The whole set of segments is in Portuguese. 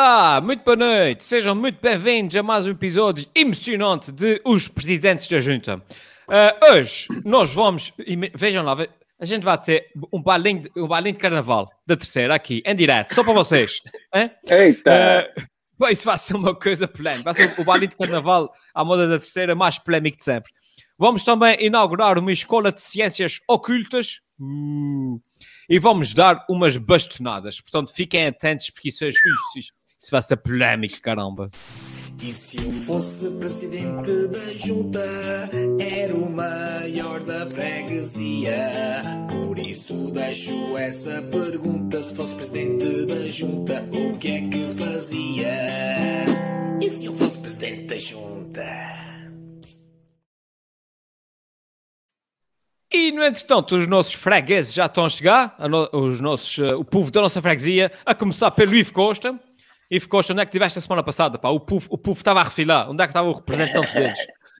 Olá, muito boa noite, sejam muito bem-vindos a mais um episódio emocionante de Os Presidentes da Junta. Uh, hoje nós vamos, vejam lá, a gente vai ter um balinho, de, um balinho de carnaval da terceira aqui, em direto, só para vocês. Eita! Uh, isso vai ser uma coisa polémica, vai ser o balinho de carnaval à moda da terceira mais polémico de sempre. Vamos também inaugurar uma escola de ciências ocultas. Uh, e vamos dar umas bastonadas. Portanto, fiquem atentos porque isso, é, isso, vai ser polémico, caramba. E se eu fosse presidente da junta, era o maior da freguesia. Por isso deixo essa pergunta: se fosse presidente da junta, o que é que fazia? E se eu fosse presidente da junta? E, no entretanto, os nossos fregueses já estão a chegar, a no, os nossos, uh, o povo da nossa freguesia, a começar pelo Ivo Costa. Ivo Costa, onde é que estiveste a semana passada? Pá? O povo, o povo estava a refilar. Onde é que estava o representante deles?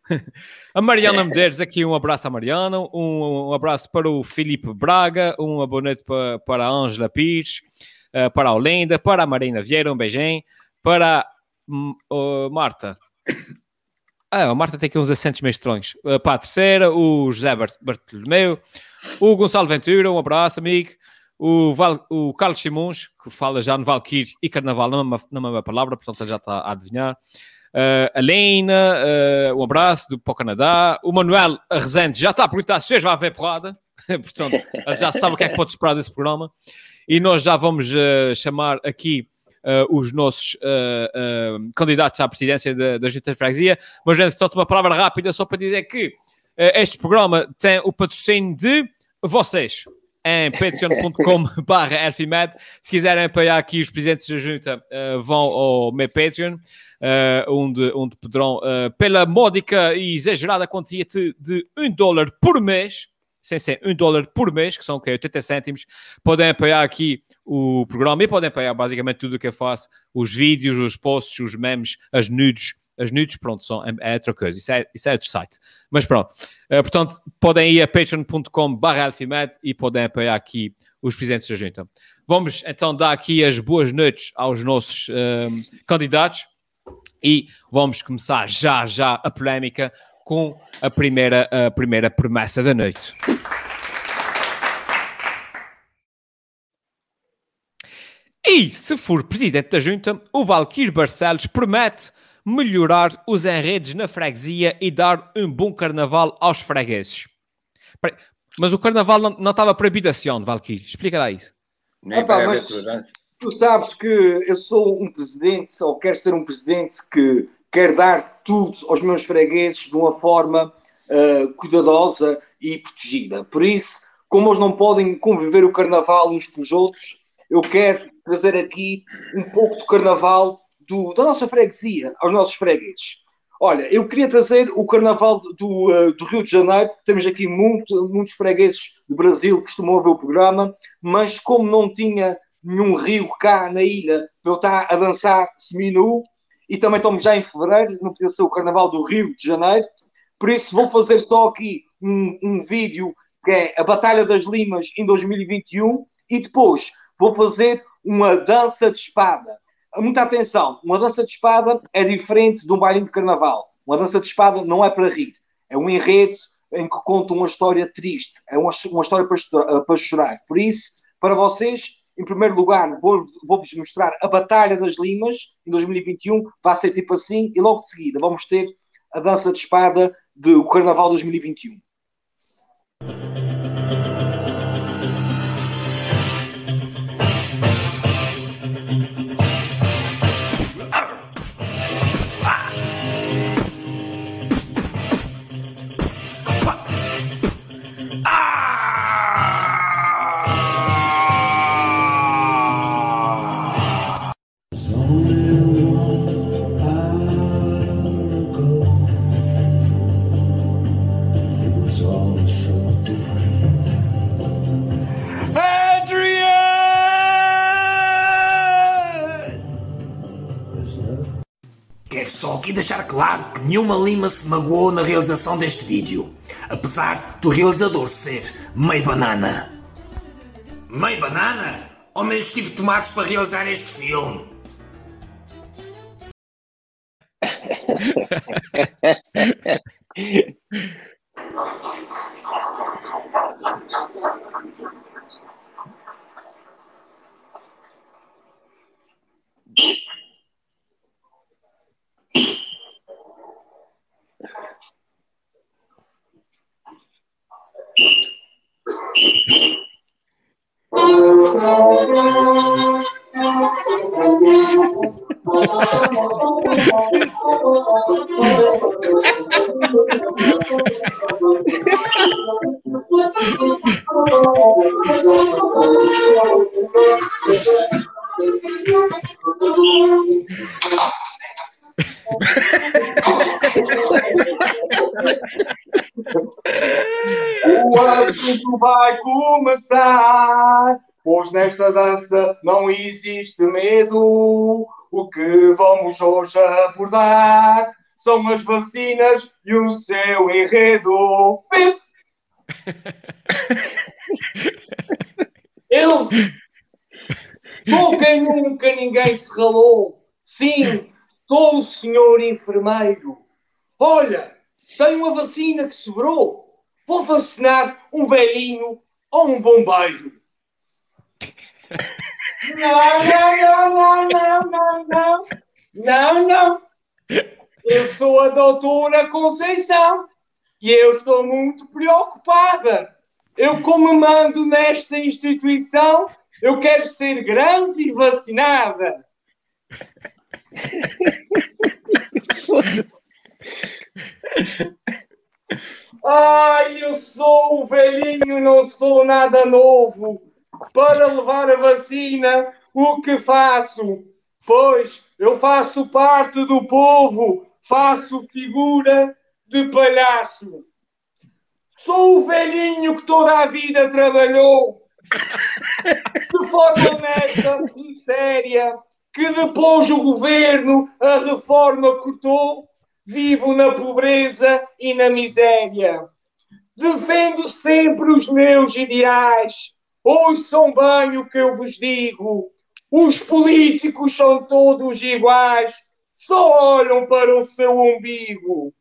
a Mariana Medeiros, aqui um abraço à Mariana, um, um abraço para o Filipe Braga, um boa noite para, para a Ângela Pires, uh, para a Olinda, para a Marina Vieira, um beijinho, para a uh, Marta. Ah, a Marta tem aqui uns acentos meio estranhos. Uh, para a terceira, o José Bartolomeu, o Gonçalo Ventura, um abraço, amigo. O, Val, o Carlos Simões, que fala já no Valkyrie e Carnaval na mesma, na mesma palavra, portanto já está a adivinhar. Uh, a Lena, uh, um abraço do, para o Canadá. O Manuel Rezende já está a perguntar se hoje vai haver porrada. portanto, já sabe o que é que pode esperar desse programa. E nós já vamos uh, chamar aqui os nossos candidatos à presidência da, da Junta de Freguesia. Mas, antes, só uma palavra rápida só para dizer que este programa tem o patrocínio de vocês em patreon.com barra Se quiserem apoiar aqui os presidentes da junta, uh, vão ao meu Patreon, uh, onde, onde poderão, uh, pela módica e exagerada quantia de, de um dólar por mês, sem ser um dólar por mês, que são okay, 80 cêntimos, podem apoiar aqui o programa e podem apoiar basicamente tudo o que eu faço, os vídeos, os posts, os memes, as nudes, as nudes, pronto, são, é, é outra coisa, isso é, isso é outro site. Mas pronto, uh, portanto, podem ir a patreon.com e podem apoiar aqui os presidentes da junta. Vamos então dar aqui as boas noites aos nossos uh, candidatos e vamos começar já, já a polémica com a primeira, a primeira promessa da noite. E, se for presidente da junta, o Valquir Barcelos promete melhorar os enredos na freguesia e dar um bom carnaval aos fregueses. Mas o carnaval não, não estava proibido assim, Valquir. Explica lá isso. Nem Opa, mas tu sabes que eu sou um presidente, ou quero ser um presidente que quer dar tudo aos meus fregueses de uma forma uh, cuidadosa e protegida. Por isso, como eles não podem conviver o carnaval uns com os outros, eu quero trazer aqui um pouco do carnaval do, da nossa freguesia aos nossos fregueses. Olha, eu queria trazer o carnaval do, do Rio de Janeiro. Temos aqui muito, muitos fregueses do Brasil que costumam ver o programa, mas como não tinha nenhum rio cá na ilha para eu estar a dançar seminu, e também estamos já em fevereiro, não podia ser o Carnaval do Rio de Janeiro, por isso vou fazer só aqui um, um vídeo que é a Batalha das Limas em 2021 e depois vou fazer uma dança de espada. Muita atenção, uma dança de espada é diferente de um bailinho de carnaval. Uma dança de espada não é para rir, é um enredo em que conta uma história triste, é uma, uma história para, para chorar. Por isso, para vocês, em primeiro lugar, vou-vos vou mostrar a Batalha das Limas, em 2021, vai ser tipo assim, e logo de seguida vamos ter a dança de espada do Carnaval 2021. Deixar claro que nenhuma lima se magoou na realização deste vídeo, apesar do realizador ser meio banana. Meio banana? Ao menos tive tomates para realizar este filme. O dança não existe medo. O que vamos hoje abordar são as vacinas e o seu enredo. Eu sou quem nunca ninguém se ralou. Sim, sou o senhor enfermeiro. Olha, tenho uma vacina que sobrou. Vou vacinar um velhinho ou um bombeiro. Não, não, não, não, não, não. Não, não. Eu sou a doutora Conceição e eu estou muito preocupada. Eu, como mando nesta instituição, eu quero ser grande e vacinada. Ai, eu sou o velhinho, não sou nada novo. Para levar a vacina, o que faço? Pois eu faço parte do povo, faço figura de palhaço. Sou o velhinho que toda a vida trabalhou de forma honesta e séria, que depois o governo a reforma cortou vivo na pobreza e na miséria. Defendo sempre os meus ideais. Ouçam bem o que eu vos digo. Os políticos são todos iguais, só olham para o seu umbigo.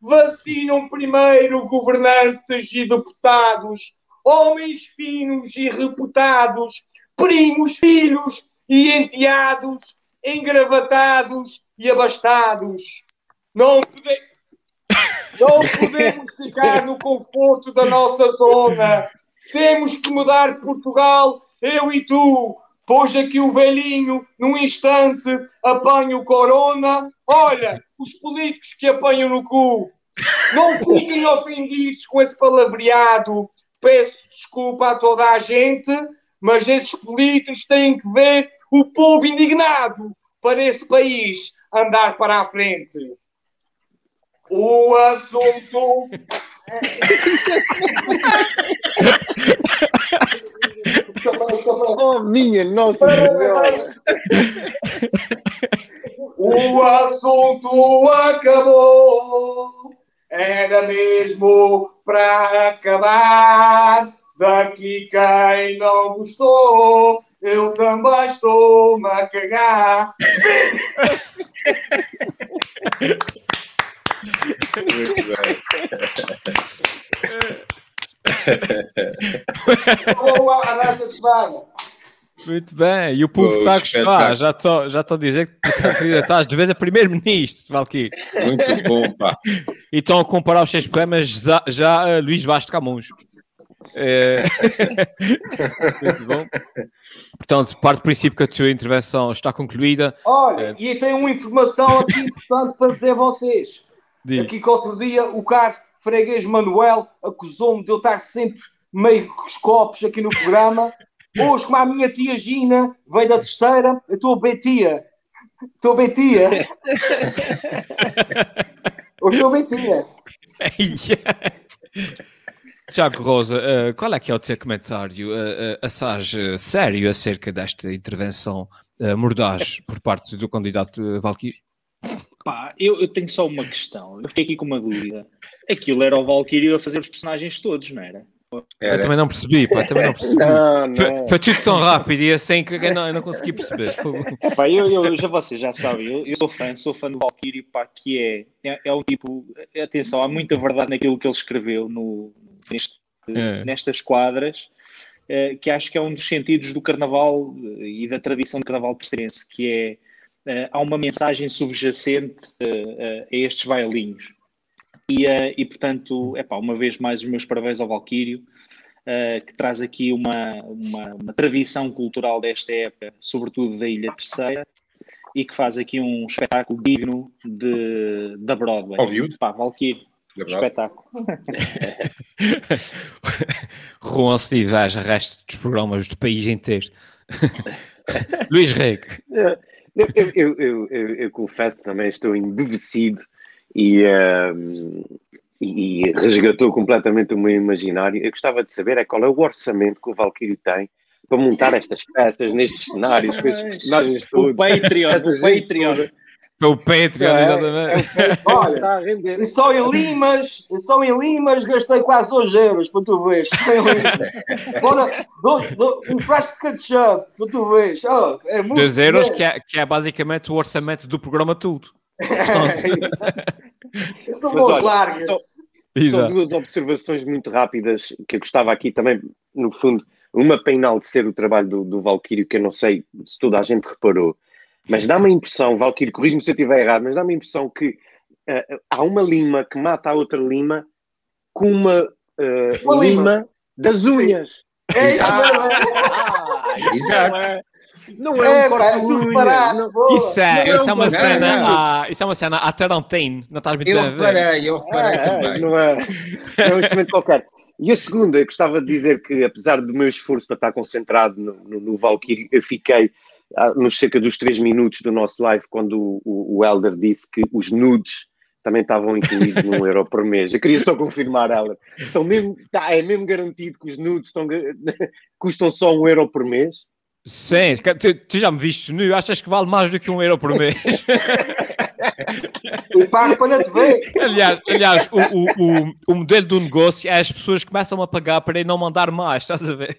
Vacinam primeiro governantes e deputados, homens finos e reputados, primos, filhos e enteados, engravatados e abastados. Não, pode... não podemos ficar no conforto da nossa zona. Temos que mudar Portugal, eu e tu. Pois aqui o velhinho, num instante, apanha o corona. Olha, os políticos que apanham no cu. Não fiquem ofendidos com esse palavreado. Peço desculpa a toda a gente, mas esses políticos têm que ver o povo indignado para esse país andar para a frente. O assunto. Oh, minha Nossa Senhora! O assunto acabou. Era mesmo para acabar. Daqui quem não gostou, eu também estou-me a cagar. Muito bem. Boa, arrasta semana. Muito bem, e o povo está a gostar. Já estou já estou a dizer que estás de vez a primeiro-ministro, Valkyrie. Muito bom, pá. E estão a comparar os seus poemas já, já a Luís Vaz de Camões. É... Muito bom. Portanto, parte do princípio que a tua intervenção está concluída. Olha, e tenho uma informação aqui importante para dizer a vocês. Aqui que outro dia o caro freguês Manuel acusou-me de eu estar sempre meio com os copos aqui no programa. Hoje, como a minha tia Gina veio da terceira, eu estou bem tia. Estou bem tia. Eu estou bem tia. Tiago Rosa, eh, qual é que é o teu comentário, uh, uh, sério acerca desta intervenção mordaz por parte do candidato uh, Valkyrie? Pá, eu, eu tenho só uma questão. Eu fiquei aqui com uma dúvida. Aquilo era o Valkyrie a fazer os personagens todos, não era? Eu Era. também não percebi, pá, também não percebi. Não, Foi, não. foi tudo tão rápido e assim que eu não, eu não consegui perceber. Foi- Pá, eu, eu, já vocês já sabem, eu, eu sou fã, sou fã do Valkyrie, pá, que é, é, é um tipo, atenção, há muita verdade naquilo que ele escreveu no, neste, É. nestas quadras, eh, que acho que é um dos sentidos do carnaval eh, e da tradição do carnaval terceirense, que é, eh, há uma mensagem subjacente eh, a estes bailinhos. E, e portanto, é uma vez mais os meus parabéns ao Valquírio, que traz aqui uma, uma, uma tradição cultural desta época, sobretudo da Ilha Terceira, e que faz aqui um espetáculo digno de, da Broadway. Hollywood. Pá, Valquírio, espetáculo. Juan se inveja resto dos programas do país inteiro. Luís Rego. Eu, eu, eu, eu, confesso também estou embevecido e, ehm, e, e resgatou completamente o meu imaginário. Eu gostava de saber é qual é o orçamento que o Valkyrie tem para montar estas peças nestes cenários, com estes personagens O todos. Patreon, Essa o Patreon. toda. Pelo Patreon, É, exatamente. é o que Olha. E só em Limas, e só em Limas gastei quase 2 euros, para tu veres. Bora, do- do- um frasco de ketchup, para tu veres. Oh, é muito 2 euros, que é, que é basicamente o orçamento do programa tudo. São olha, largas. só- São duas observações muito rápidas que eu gostava aqui também, no fundo, uma para enaltecer o trabalho do, do Valkyrio, que eu não sei se toda a gente reparou, mas dá-me a impressão, Valkyrio, corrijo-me se eu estiver errado, mas dá-me a impressão que eh, há uma lima que mata a outra lima com uma, eh, Uma lima. lima. das unhas. É isso mesmo. Ah, Exato. Não é, não é É, um pá, é tudo corte-unha. parado. não-. Isso é, Não, isso é uma não, cena, não. à- isso é uma cena à Tarantino, não estás muito Eu a reparei, eu reparei Ah, é, também. não é, é um instrumento qualquer. E a segunda, eu gostava de dizer que, apesar do meu esforço para estar concentrado no, no, no Valkyrie, eu fiquei ah, nos cerca dos três minutos do nosso live quando o, o, o Elder disse que os nudes também estavam incluídos num euro por mês. Eu queria só confirmar, Elder. Estão mesmo, tá, é mesmo garantido que os nudes estão, custam só um euro por mês? Sim, tu, tu já me viste nu, achas que vale mais do que um euro por mês? E pago para não te ver. aliás, aliás o, o, o, o modelo do negócio é as pessoas começam a pagar para não mandar mais, estás a ver?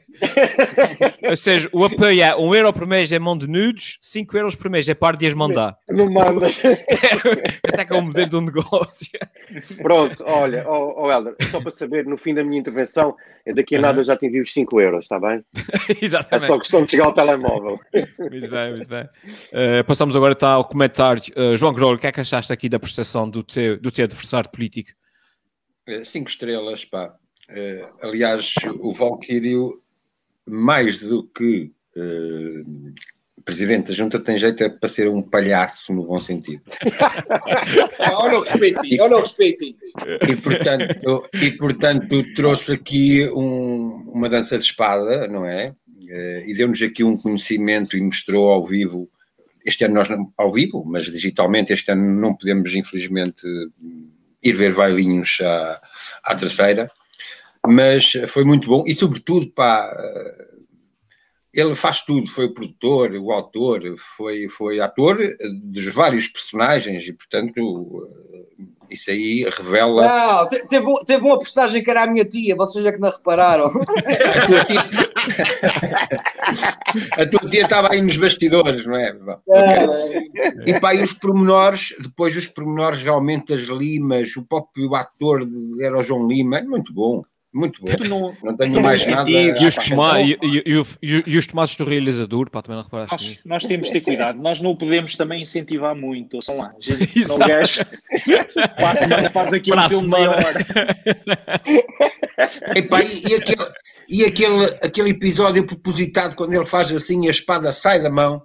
Ou seja, o apoio é um euro por mês é mão de nudes, 5 euros por mês é par de as mandar. Não mandas. Esse é que é o modelo do negócio. Pronto, olha, ó ó, Helder, só para saber, no fim da minha intervenção, daqui a nada já te envio os 5 euros, está bem? É Exatamente. só questão de chegar ao telemóvel. Muito bem, muito bem. Eh, passamos agora tá, ao comentário. Eh, João Grol, o que é que achaste aqui da prestação do teu, do teu adversário político? Eh, Cinco estrelas, pá. Eh, aliás, o Valquírio, mais do que eh, presidente da junta, tem jeito é para ser um palhaço no bom sentido. Olha o respeitinho, olha o respeitinho. E portanto, e, portanto trouxe aqui um- uma dança de espada, não é? Eh, e deu-nos aqui um conhecimento e mostrou ao vivo. Este ano nós ao vivo, mas digitalmente, este ano não podemos, infelizmente, ir ver bailinhos à, à terceira. Mas foi muito bom e, sobretudo, eh, ele faz tudo. Foi o produtor, o autor, foi, foi ator dos vários personagens e, portanto, isso aí revela. Não, te- teve, teve uma postagem que era a minha tia, vocês é que não repararam. A tua tia, a tua tia estava aí nos bastidores, não é? Bom, ok. E pá, e os pormenores, depois os pormenores realmente das limas, o próprio ator de- era o João Lima, muito bom, muito bom. Não, Não tenho mais nada. E os, toma- e, e- e os tomates do realizador, pá, também não reparaste nós, nisso. nós temos de ter cuidado. Nós não o podemos também incentivar muito. Ouçam lá, gente, senão Exato. o gajo para a semana faz aqui Para um a filme. Epá, e, e aquele, e aquele, aquele episódio propositado quando ele faz assim e a espada sai da mão.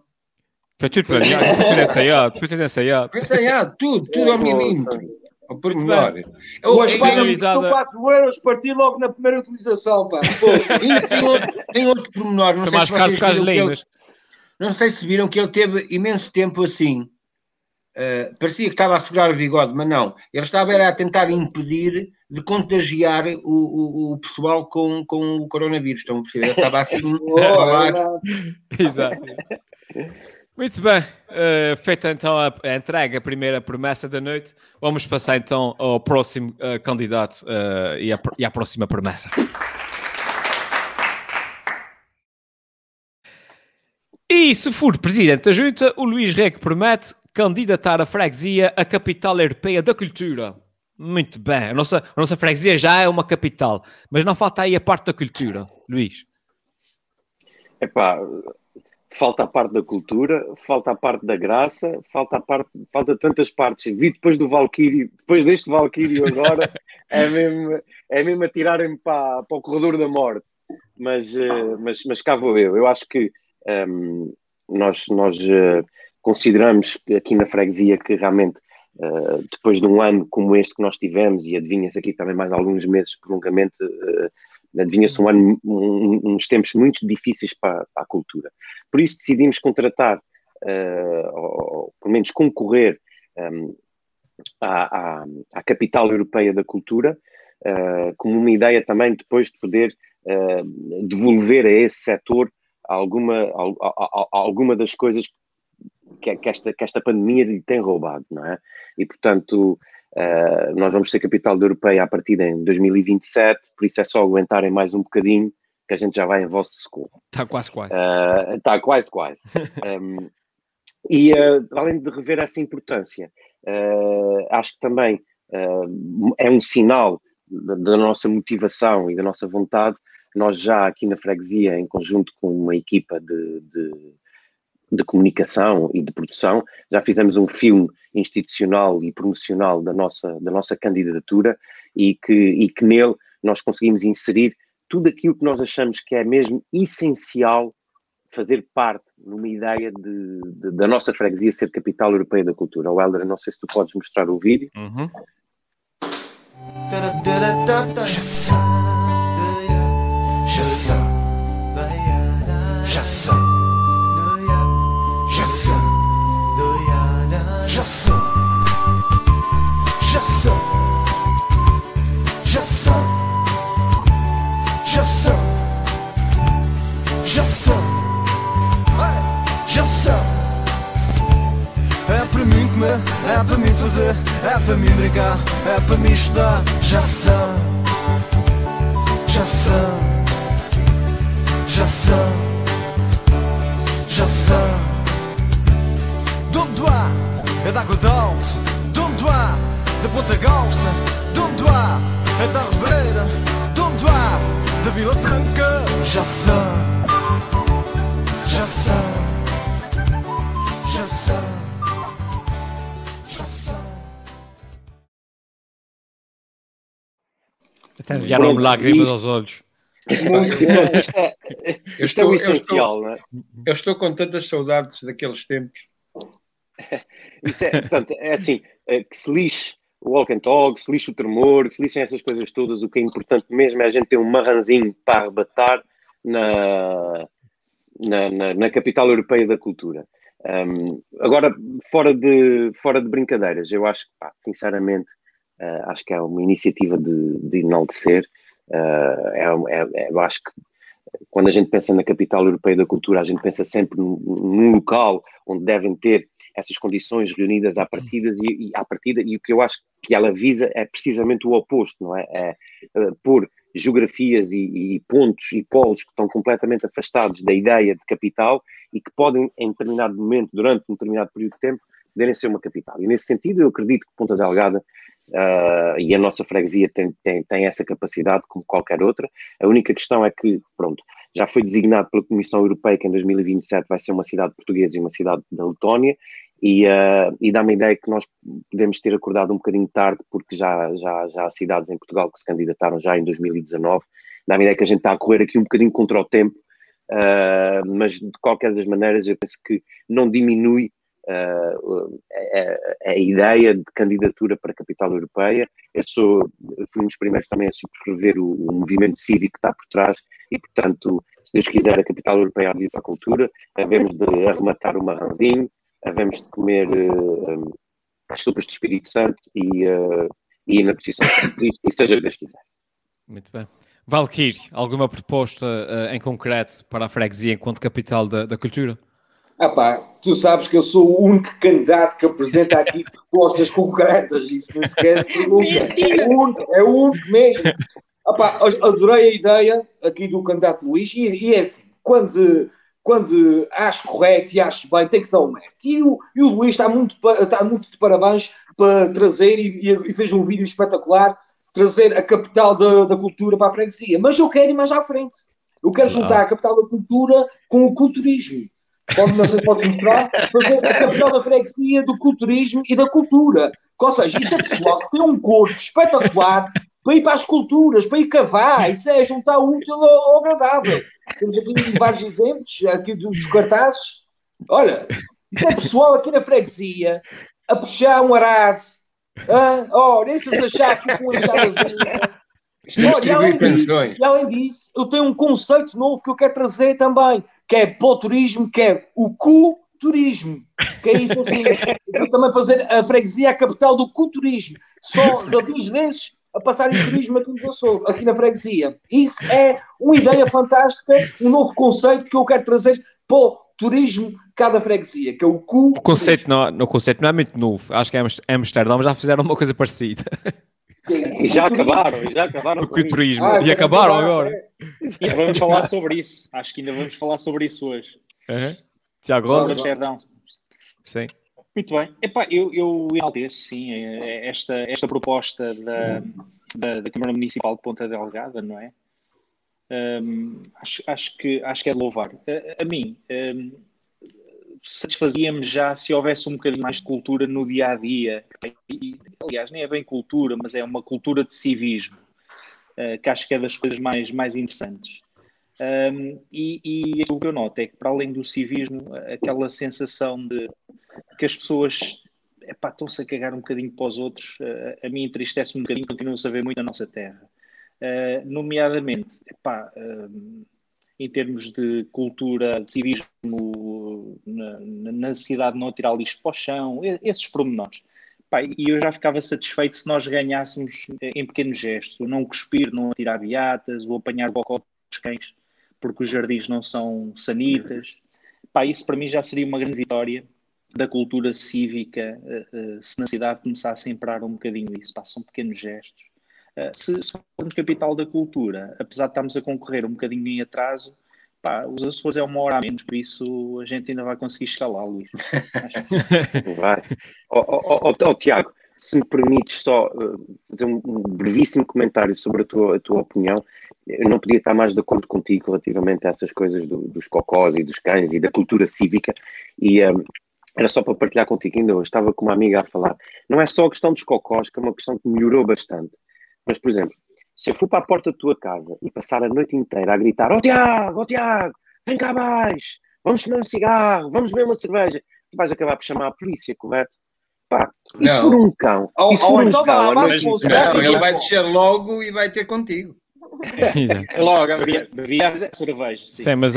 Foi tudo planeado, foi tudo ensaiado, foi tudo ensaiado. Pensei, ah, tudo, tudo ao milímetro. Ao pormenor. Eu- eu- me custou 4 euros, parti logo na primeira utilização, pá. Tem outro, tem outro pormenor, não Foi sei mais se caro que. Não sei se viram que ele teve imenso tempo assim. Uh, parecia que estava a segurar o bigode, mas não. Ele estava era a tentar impedir de contagiar o, o, o pessoal com, com o coronavírus. Estão a perceber? Ele estava assim verdade. Exato. Muito bem, uh, feita então a, a entrega, a primeira promessa da noite, vamos passar então ao próximo uh, candidato uh, e, a, e à próxima promessa. E se for presidente da Junta, o Luís Rego promete candidatar a freguesia à capital europeia da cultura. Muito bem, a nossa, a nossa freguesia já é uma capital, mas não falta aí a parte da cultura, Luís. Epá, falta a parte da cultura, falta a parte da graça, falta a parte, falta tantas partes. Vi depois do Valkyrie, depois deste Valkyrie agora, é mesmo, é mesmo a tirarem para, para o corredor da morte. Mas, eh, mas, mas cá vou eu. Eu acho que um, ehm, nós, nós uh, consideramos aqui na freguesia que realmente uh, depois de um ano como este que nós tivemos, e adivinha-se aqui também mais alguns meses prolongamente, uh, adivinha-se um ano, um, uns tempos muito difíceis para, para, a cultura. Por isso decidimos contratar, uh, ou, pelo menos concorrer um, à, à, à, capital europeia da cultura, uh, como uma ideia também depois de poder uh, devolver a esse setor alguma, alguma das coisas que, que, esta, que esta pandemia lhe tem roubado, não é? E, portanto, Uh, nós vamos ser capital da europeia a partir de 2027, por isso é só aguentarem mais um bocadinho que a gente já vai em vosso school. Está quase, quase. Está uh, quase, quase. um, e uh, além de rever essa importância, acho que também é um sinal da, da, nossa motivação e da nossa vontade. Nós já aqui na freguesia, em conjunto com uma equipa de, de de comunicação e de produção. Já fizemos um filme institucional e promocional da nossa, da nossa candidatura e que, e que nele nós conseguimos inserir tudo aquilo que nós achamos que é mesmo essencial fazer parte numa ideia de, de, da nossa freguesia ser capital europeia da cultura. O Helder, não sei se tu podes mostrar o vídeo. Uhum. Já sou, já sou, já sou, já sou, já sou, já sou. É para mim comer, é para mim fazer, é para mim brincar, é para mim estudar. Já sou, já sou, já sou, da Godalce, de onde há, da Ponta Galça, de onde há, é da Rebreira, de onde há, da Vila Franca, já são, já são, já são, já são. Até vieram-me lágrimas aos olhos. Muito bom. Isto é, eu estou, é essencial, eu estou, é? eu estou com tantas saudades daqueles tempos. Isso é, portanto, é assim, é, que se lixe o walk and talk, se lixe o tremor, se lixem essas coisas todas, o que é importante mesmo é a gente ter um marranzinho para arrebatar na, na, na, na capital europeia da cultura. Um, agora, fora de, fora de brincadeiras, eu acho que, sinceramente, uh, acho que é uma iniciativa de, de enaltecer. Uh, é, é, eu acho que quando a gente pensa na capital europeia da cultura, a gente pensa sempre num, num local onde devem ter essas condições reunidas à partida e, e, à partida e o que eu acho que ela visa é precisamente o oposto, não é? É, é por geografias e, e, pontos e polos que estão completamente afastados da ideia de capital e que podem, em determinado momento, durante um determinado período de tempo, poderem ser uma capital. E nesse sentido, eu acredito que Ponta Delgada uh, e a nossa freguesia tem, tem, tem essa capacidade, como qualquer outra. A única questão é que, pronto, já foi designado pela Comissão Europeia que em 2027 vai ser uma cidade portuguesa e uma cidade da Letónia, e, uh, e dá-me a ideia que nós podemos ter acordado um bocadinho tarde, porque já, já, já há cidades em Portugal que se candidataram já em 2019. Dá-me a ideia que a gente está a correr aqui um bocadinho contra o tempo, uh, mas de qualquer das maneiras eu penso que não diminui uh, a, a, ideia de candidatura para a capital europeia. Eu sou, fui um dos primeiros também a subscrever o, o movimento cívico que está por trás e, portanto, se Deus quiser, a capital europeia há de para a cultura, havemos de arrematar o marranzinho, havemos de comer uh, as sopas do Espírito Santo e, uh, e ir na posição de Cristo, e seja o que Deus quiser. Muito bem. Valkyrie, alguma proposta uh, em concreto para a freguesia enquanto capital da, da cultura? Ah pá, tu sabes que eu sou o único candidato que apresenta aqui propostas concretas, isso não esquece pergunta. É o único, é o único mesmo. Ah pá, adorei a ideia aqui do candidato Luís e, e é assim, quando quando acho correto e acho bem, tem que se dar o mérito. E o, e o Luís está muito, está muito de parabéns para trazer, e, e fez um vídeo espetacular, trazer a capital da, da cultura para a freguesia. Mas eu quero ir mais à frente. Eu quero juntar a capital da cultura com o culturismo. Pode, não pode mostrar, fazer a capital da freguesia do culturismo e da cultura. Ou seja, isso é pessoal que tem um corpo espetacular para ir para as culturas, para ir cavar, isso é juntar o útil ao agradável. Temos aqui vários exemplos aqui dos cartazes. Olha, isso é pessoal aqui na freguesia a puxar um arado. Ah, oh, nem se achar que com uma enxadazinha. Olha, e, além disso, e além disso, eu tenho um conceito novo que eu quero trazer também, que é para o turismo, que é o culturismo. Que é isso assim. Eu vou também fazer a freguesia a capital do culturismo. Só rabins desses a passar em turismo aqui, no aqui na freguesia. Isso é uma ideia fantástica, um novo conceito que eu quero trazer para o turismo cada freguesia, que é o cu. O conceito não, o conceito não é muito novo. Acho que em Amsterdão já fizeram uma coisa parecida. E já acabaram, já acabaram. O com turismo. Ah, e acabaram agora. E vamos falar sobre isso. Acho que ainda vamos falar sobre isso hoje. Uhum. Tiago Rosa. Amsterdão. Sim. Muito bem. Epá, eu, eu enalteço, sim, é esta, esta proposta da, da, da, Câmara Municipal de Ponta Delgada, não é? Um, acho, acho, que, acho que é de louvar. A, a mim, um, satisfazia-me já se houvesse um bocadinho mais de cultura no dia a dia. E, aliás, nem é bem cultura, mas é uma cultura de civismo, uh, que acho que é das coisas mais, mais interessantes. Um, e, e aquilo que eu noto é que, para além do civismo, aquela sensação de que as pessoas estão-se a cagar um bocadinho para os outros, uh, a mim entristece um bocadinho, continua-se a ver muito na nossa terra. Uh, nomeadamente, epá, uh, em termos de cultura, de civismo, na, na necessidade de não tirar lixo para o chão, esses pormenores. e eu já ficava satisfeito se nós ganhássemos em pequenos gestos, o não cuspir, não atirar beatas, o apanhar bocó dos cães, porque os jardins não são sanitas. Pá, isso para mim já seria uma grande vitória da cultura cívica, uh, uh, se na cidade começasse a imperar um bocadinho isso, são pequenos gestos. Uh, se, se formos capital da cultura, apesar de estarmos a concorrer um bocadinho em atraso, pá, os Açores é uma hora a menos, por isso a gente ainda vai conseguir escalar, Luís. vai. Oh, oh, oh, oh, Tiago, se me permites só fazer um, um brevíssimo comentário sobre a tua, a tua opinião, eu não podia estar mais de acordo contigo relativamente a essas coisas do, dos cocós e dos cães e da cultura cívica. E um, era só para partilhar contigo ainda hoje, estava com uma amiga a falar. Não é só a questão dos cocós, que é uma questão que melhorou bastante. Mas, por exemplo, se eu for para a porta da tua casa e passar a noite inteira a gritar: Ó oh, Tiago, ó oh, Tiago, vem cá mais, vamos fumar um cigarro, vamos beber uma cerveja, tu vais acabar por chamar a polícia, correto? Pá, e se for um cão? Ou, se for um então cão? Mas, não, ele vai descer logo e vai ter contigo. logo, bebia, bebia cerveja. Sim. sim, mas...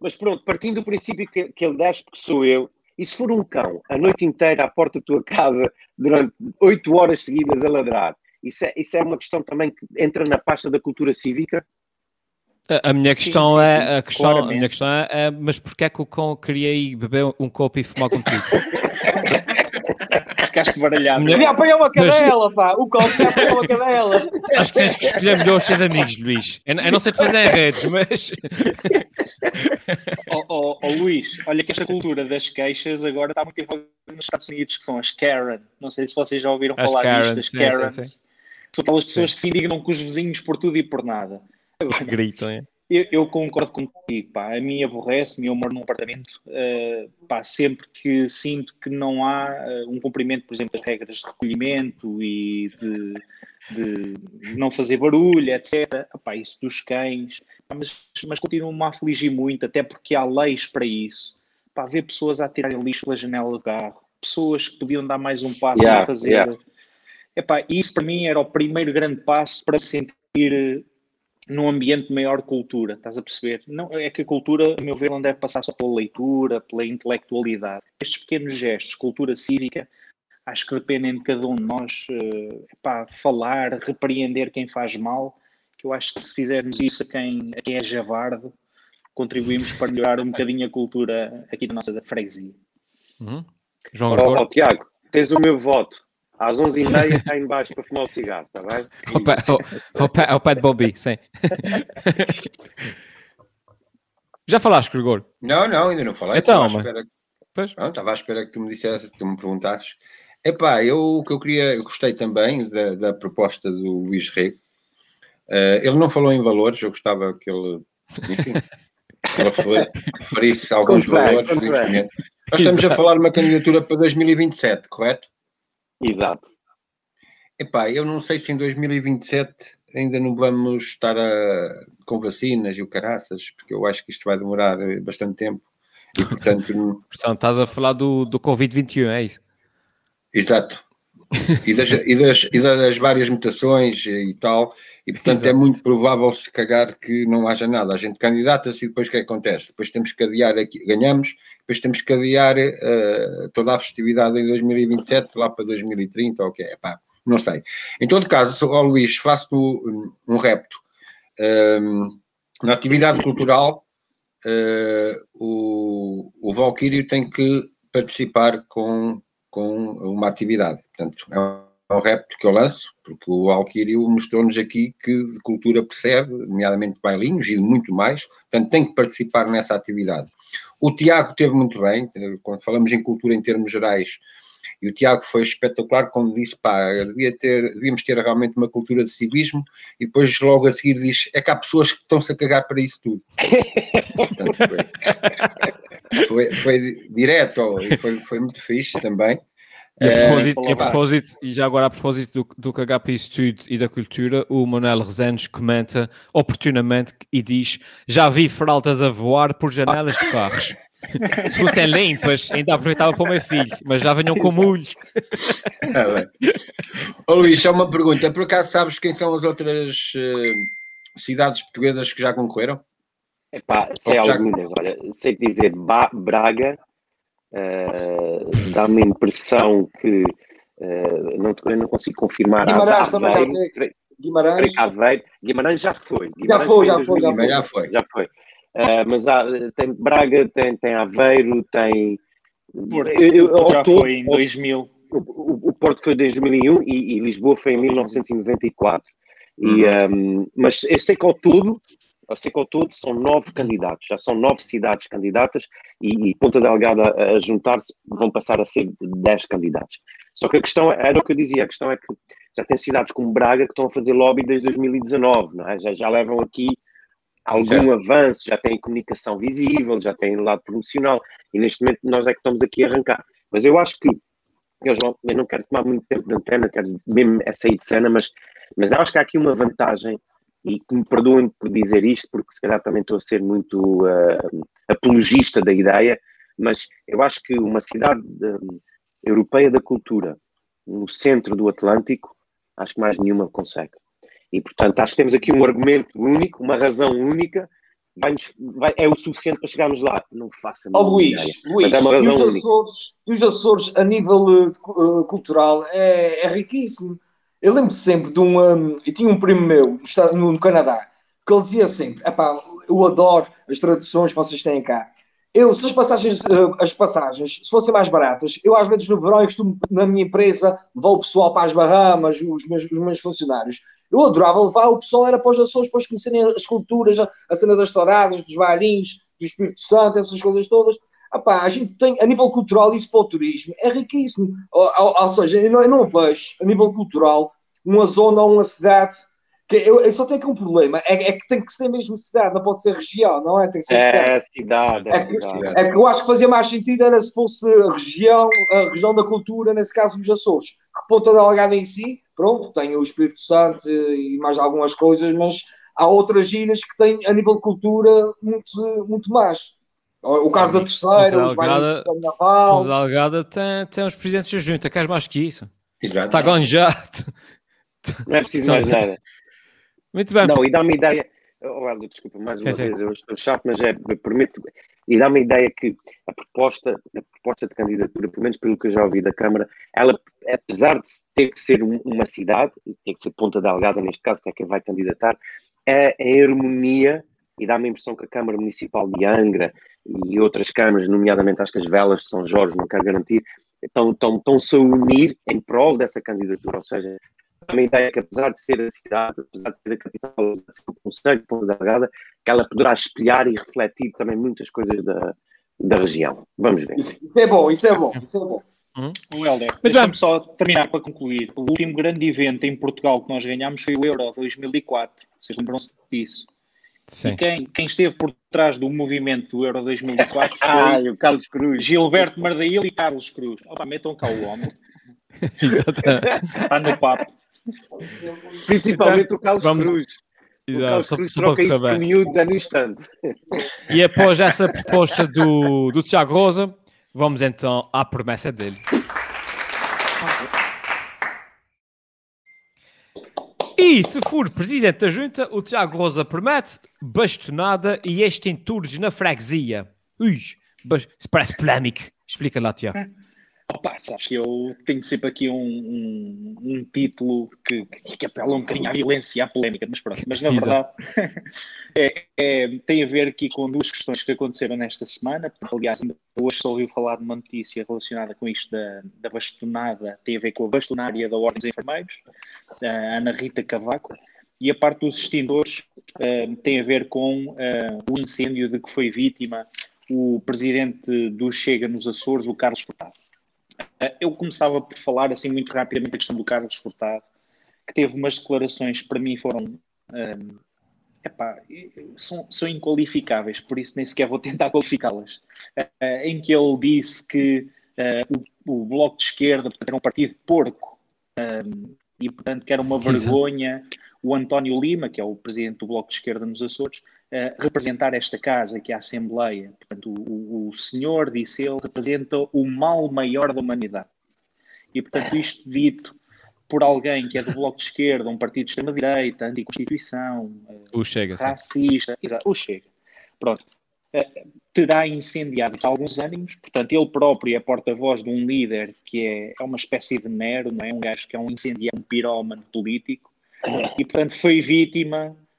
mas pronto, partindo do princípio que, que ele desce porque sou eu, e se for um cão a noite inteira à porta da tua casa durante oito horas seguidas a ladrar, isso é, isso é uma questão também que entra na pasta da cultura cívica? A, minha questão sim, sim, é, sim, a, questão, a minha questão é, é, mas porquê é que o cão queria ir beber um copo e fumar contigo? Ficaste baralhado. Queria apanhar uma cadela, mas... pá. O cão queria apanhar uma cadela. Acho que tens que escolher melhor os teus amigos, Luís. Eu, eu não sei te fazer redes, mas... oh, oh, oh, Luís, olha que esta cultura das queixas agora está muito envolvida nos Estados Unidos, que são as Karen. Não sei se vocês já ouviram as falar Karen, disto, as Karen. São aquelas pessoas que se indignam com os vizinhos por tudo e por nada. Gritam, é? Eu, eu, concordo contigo, pá. A mim aborrece-me, eu moro num apartamento, uh, pá, sempre que sinto que não há uh, um cumprimento, por exemplo, das regras de recolhimento e de, de não fazer barulho, etc. Pá, isso dos cães, mas, mas continuo-me a afligir muito, até porque há leis para isso. Pá, ver pessoas a tirarem lixo pela janela do carro, pessoas que podiam dar mais um passo yeah, a fazer. Yeah. Epá, isso para mim era o primeiro grande passo para sentir num ambiente de maior cultura, estás a perceber? Não, é que a cultura, a meu ver, não deve passar só pela leitura, pela intelectualidade. Estes pequenos gestos, cultura cívica, acho que dependem de cada um de nós, uh, epá, falar, repreender quem faz mal, que eu acho que se fizermos isso a quem, a quem é javardo, contribuímos para melhorar um bocadinho a cultura aqui da nossa freguesia. Uhum. João oh, oh, Tiago, tens o meu voto. Às 11h30 está em baixo para fumar o cigarro, está bem? Ao pé, ao, ao, pé, ao pé de Bobby, sim. Já falaste, Gregor? Não, não, ainda não falei. Então, estava, à espera... pois? não, estava à espera que tu me dissesse, que tu me perguntasses. Epá, eu o que eu queria, eu gostei também da, da proposta do Luís Rego. Uh, ele não falou em valores, eu gostava que ele, enfim, que ele referisse alguns valores. Nós estamos a falar de uma candidatura para 2027, correto? Exato. Epá, eu não sei se em 2027 ainda não vamos estar a, com vacinas e o caraças, porque eu acho que isto vai demorar bastante tempo. E portanto. portanto, estás a falar do, do Covid-21, é isso? Exato. E das, e, das, e das, várias mutações e tal, e portanto é Exato. é muito provável se cagar que não haja nada. A gente candidata-se e depois o que acontece? Depois temos que adiar, aqui, ganhamos, depois temos que adiar uh, toda a festividade em 2027 lá para 2030, ok, pá, não sei. Em todo caso, oh, Luís, faço um, um repto. Um, na atividade cultural, uh, o, o Valkyrio tem que participar com com uma atividade. Portanto, é um repto que eu lanço, porque o Alquírio mostrou-nos aqui que de cultura percebe, nomeadamente bailinhos e muito mais, portanto tem que participar nessa atividade. O Tiago teve muito bem, quando falamos em cultura em termos gerais, e o Tiago foi espetacular quando disse, pá, devia ter, devíamos ter realmente uma cultura de civismo, e depois logo a seguir diz, é que há pessoas que estão-se a cagar para isso tudo. Portanto, foi, foi, foi direto e foi, foi muito fixe também. E a propósito, é, a propósito, e já agora a propósito do, do que HP Studio e da cultura, o Manuel Rezenes comenta oportunamente e diz: Já vi fraldas a voar por janelas de carros. Se fossem limpas, ainda aproveitava para o meu filho, mas já venham com mulho. Ah, Luís, só uma pergunta: por acaso sabes quem são as outras uh, cidades portuguesas que já concorreram? Epá, sei já... algumas, olha, sei dizer ba Braga, uh, dá-me a impressão que uh, não, eu não consigo confirmar. Guimarães também já. Guimarães. Guimarães já foi. Guimarães já foi, já foi, já foi. Já foi. Uh, mas há, tem Braga, tem, tem Aveiro, tem. Porto, eu, eu, já todo, foi em 2000. O, o, o, Porto foi em 2001 e, e Lisboa foi em 1994. Uhum. E, um, mas eu sei que ao todo, eu sei que ao todo são nove candidatos, já são nove cidades candidatas e, e Ponta Delgada a, a juntar-se vão passar a ser dez candidatos. Só que a questão era o que eu dizia, a questão é que já tem cidades como Braga que estão a fazer lobby desde 2019, não é? já, já levam aqui algum certo. avanço, já tem comunicação visível, já tem lado promocional, e neste momento nós é que estamos aqui a arrancar. Mas eu acho que, eu, João, eu não quero tomar muito tempo de antena, quero mesmo é sair de cena, mas, mas acho que há aqui uma vantagem, e que me perdoem por dizer isto, porque se calhar também estou a ser muito uh, apologista da ideia, mas eu acho que uma cidade uh, europeia da cultura no centro do Atlântico, acho que mais nenhuma consegue. E, portanto, acho que temos aqui um argumento único, uma razão única, vai, vai, é o suficiente para chegarmos lá. Não faça oh, Luís, ideia, Luís, é uma razão e os Açores, os Açores, a nível uh, cultural, é, é, riquíssimo. Eu lembro sempre de um, um. Eu tinha um primo meu no, no Canadá que ele dizia sempre: eu adoro as tradições que vocês têm cá. Eu, se as passagens, uh, as passagens se fossem mais baratas, eu às vezes no verão eu costumo, na minha empresa, levar o pessoal para as Bahamas, os meus, os meus funcionários. Eu adorava levar o pessoal, era para os Açores, para eles conhecerem as culturas, a cena das touradas, dos bailinhos, do Espírito Santo, essas coisas todas. Epá, a gente tem, a nível cultural, isso para o turismo é riquíssimo. Ou, ou, ou seja, eu não, eu não, vejo, a nível cultural, uma zona ou uma cidade. Que eu, eu só tenho aqui um problema, é, é, que tem que ser mesmo cidade, não pode ser região, não é? Tem que ser é, cidade. É, cidade, é, cidade. é que eu acho que fazia mais sentido era se fosse região, a região da cultura, nesse caso os Açores, que Ponta Delgada em si pronto, tem o Espírito Santo e mais algumas coisas, mas há outras ilhas que têm, a nível de cultura, muito, muito mais. O caso da terceira, os bailes de carnaval. O Algada tem, tem os presidentes da junta, queres mais que isso? Exato. Está ganjado. Não é preciso mais nada. Muito bem. Não, e dá-me ideia. Oh, Aldo, desculpa, mais uma sim, vez, sim. eu estou chato, mas é, permito, e dá uma ideia que a proposta, a proposta de candidatura, pelo menos pelo que eu já ouvi da Câmara, ela, apesar de ter que ser uma cidade, ter que ser Ponta Delgada neste caso, que é quem vai candidatar, é em harmonia e dá-me a impressão que a Câmara Municipal de Angra e outras câmaras, nomeadamente as velas de São Jorge, não quero garantir, estão, estão, estão-se a unir em prol dessa candidatura, ou seja, uma ideia que, apesar de ser a cidade, apesar de ser a capital, apesar de ser o Conselho, Ponta Delgada, que ela poderá espelhar e refletir também muitas coisas da, da região. Vamos ver. Isso, isso é bom, isso é bom, isso é bom. Uhum. O Helder, deixa-me só terminar para concluir. O último grande evento em Portugal que nós ganhámos foi o Euro 2004. Vocês lembram-se disso? Sim. E quem, quem esteve por trás do movimento do Euro 2004 foi ah, o Carlos Cruz. Gilberto Mardail e Carlos Cruz. Opa, metam cá o homem. Está no papo. Principalmente então, o Carlos vamos... Cruz. Exato, só, Cruz só troca isso por miúdos é no instante. E após essa proposta do, do Tiago Rosa, vamos então à promessa dele. E se for presidente da junta, o Tiago Rosa promete bastonada e extintores na freguesia. Ui, parece polémico. Explica lá, Tiago. Opa, sabes que eu tenho sempre aqui um, um, um título que, que, apela um bocadinho à violência e à polémica, mas pronto, mas na verdade é, é, tem a ver aqui com duas questões que aconteceram nesta semana. Aliás, hoje só ouvi falar de uma notícia relacionada com isto da, da bastonada, tem a ver com a bastonária da Ordem dos Enfermeiros, a Ana Rita Cavaco, e a parte dos extintores uh, tem a ver com uh, o incêndio de que foi vítima o presidente do Chega nos Açores, o Carlos Furtado. Eh, eu começava por falar assim muito rapidamente a questão do Carlos Furtado, que teve umas declarações que para mim foram um, ehm, epá, são, são inqualificáveis, por isso nem sequer vou tentar qualificá-las. Uh, em que ele disse que uh, o, o, Bloco de Esquerda era um partido porco um, ehm, e, portanto, que era uma vergonha o António Lima, que é o presidente do Bloco de Esquerda nos Açores, uh, representar esta casa, que é a Assembleia. Portanto, o, o senhor, disse ele, representa o mal maior da humanidade. E, portanto, isto dito por alguém que é do Bloco de Esquerda, um partido de extrema-direita, anticonstituição, o Chega, racista, exato, o Chega. Pronto. Uh, terá incendiado alguns ânimos, portanto, ele próprio é porta-voz de um líder que é, é uma espécie de mero, não é? Um gajo que é um incendiário, um pirómano político, e, portanto, foi vítima eh,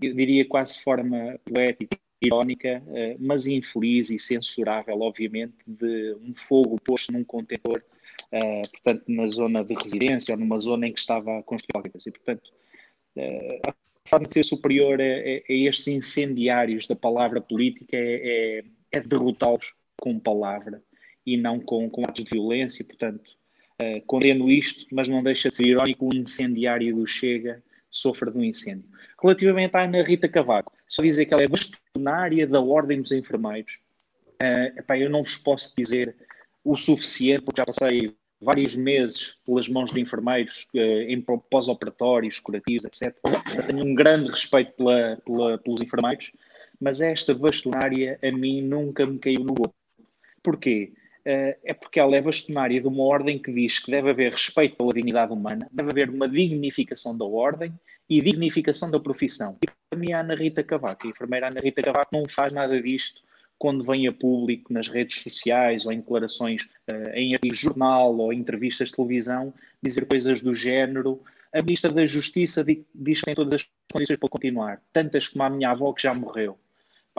eu diria quase forma poética, irónica, eh, mas infeliz e censurável, obviamente, de um fogo posto num contentor, eh, portanto, na zona de residência ou numa zona em que estava a construir. E, portanto, a forma de ser superior a, a, estes incendiários da palavra política é, é, é derrotá-los com palavra e não com, com atos de violência. Portanto, uh, condeno isto, mas não deixa de ser irónico o incendiário do Chega sofra de um incêndio. Relativamente à Ana Rita Cavaco, só dizer que ela é bastonária da Ordem dos Enfermeiros. Uh, epá, eu não vos posso dizer o suficiente, porque já passei vários meses pelas mãos de enfermeiros uh, em pós-operatórios, curativos, etc. Tenho um grande respeito pela, pela, pelos enfermeiros, mas esta bastonária a mim nunca me caiu no gosto. Porquê? Uh, é porque ela é bastonária de uma ordem que diz que deve haver respeito pela dignidade humana, deve haver uma dignificação da ordem e dignificação da profissão. E para mim, a Ana Rita Cavaco, a enfermeira Ana Rita Cavaco, não faz nada disto quando vem a público nas redes sociais ou em declarações uh, em jornal ou em entrevistas de televisão, dizer coisas do género. A Ministra da Justiça diz que tem todas as condições para continuar, tantas como a minha avó que já morreu.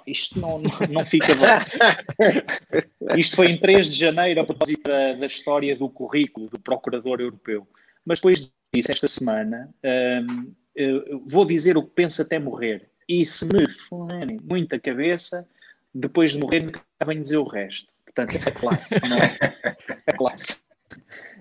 Isto não, não, não fica bem. Isto foi em 3 de janeiro, a propósito da, da, história do currículo do Procurador Europeu. Mas depois disso, esta semana, um, vou dizer o que penso até morrer. E se me forem muita cabeça, depois de morrer, nunca venho dizer o resto. Portanto, é a classe, não é? A classe.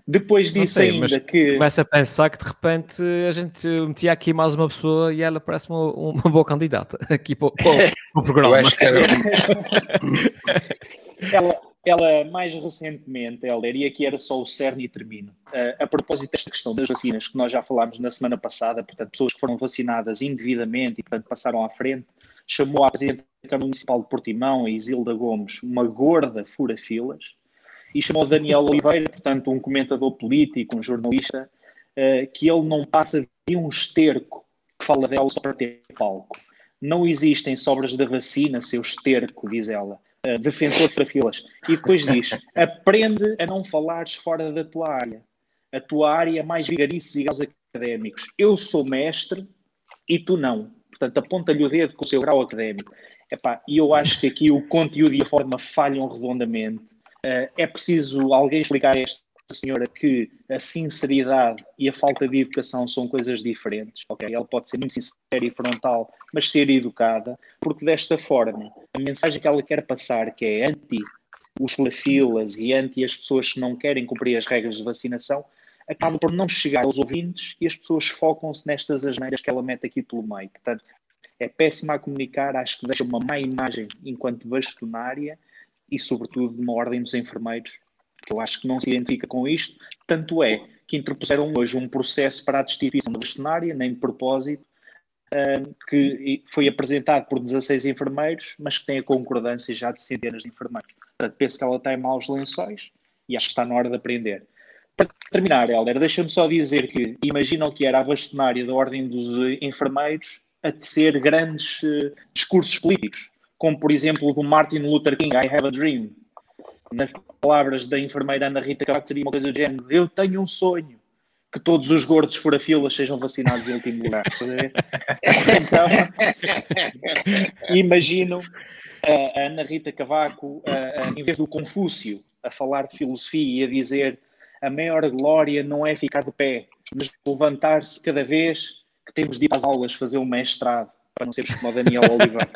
Depois disso sei, ainda que. Começa a pensar que de repente a gente metia aqui mais uma pessoa e ela parece uma, uma boa candidata aqui para, para, para o programa. Eu acho que era... ela, ela, mais recentemente, Helder, e aqui era só o cerne e termino, uh, a propósito desta questão das vacinas, que nós já falámos na semana passada, portanto, pessoas que foram vacinadas indevidamente e, portanto, passaram à frente, chamou a Presidente da Câmara Municipal de Portimão, a Isilda Gomes, uma gorda fura-filas, e chamou Daniel Oliveira, portanto, um comentador político, um jornalista, uh, que ele não passa de um esterco que fala dela só para ter palco. Não existem sobras da vacina, seu esterco, diz ela. Uh, defensor para filas. E depois diz: aprende a não falares fora da tua área. A tua área é mais vigarices e graus académicos. Eu sou mestre e tu não. Portanto, aponta-lhe o dedo com o seu grau académico. e eu acho que aqui o conteúdo e a forma falham redondamente. Uh, é preciso alguém explicar a esta senhora que a sinceridade e a falta de educação são coisas diferentes, ok? Ela pode ser muito sincera e frontal, mas ser educada, porque desta forma, a mensagem que ela quer passar, que é anti os filas e anti as pessoas que não querem cumprir as regras de vacinação, acaba por não chegar aos ouvintes e as pessoas focam-se nestas asneiras que ela mete aqui pelo meio. Portanto, é péssima a comunicar, acho que deixa uma má imagem enquanto bastonária e, sobretudo, de uma ordem dos enfermeiros, que eu acho que não se identifica com isto. Tanto é que interpuseram hoje um processo para a destituição da bastonária, nem de propósito, que foi apresentado por 16 enfermeiros, mas que tem a concordância já de centenas de enfermeiros. Portanto, penso que ela tem maus lençóis e acho que está na hora de aprender. Para terminar, Helder, deixa-me só dizer que imaginam que era a bastonária da Ordem dos Enfermeiros a tecer grandes uh, discursos políticos, como por exemplo do Martin Luther King, I Have a Dream. Nas palavras da enfermeira Ana Rita Cavaco seria uma coisa do género, eu tenho um sonho, que todos os gordos furafilas sejam vacinados em último lugar. então, imagino a Ana Rita Cavaco, em vez do Confúcio, a falar de filosofia e a dizer a maior glória não é ficar de pé, mas levantar-se cada vez que temos de ir as aulas fazer um mestrado, para não sermos como o Daniel Oliveira.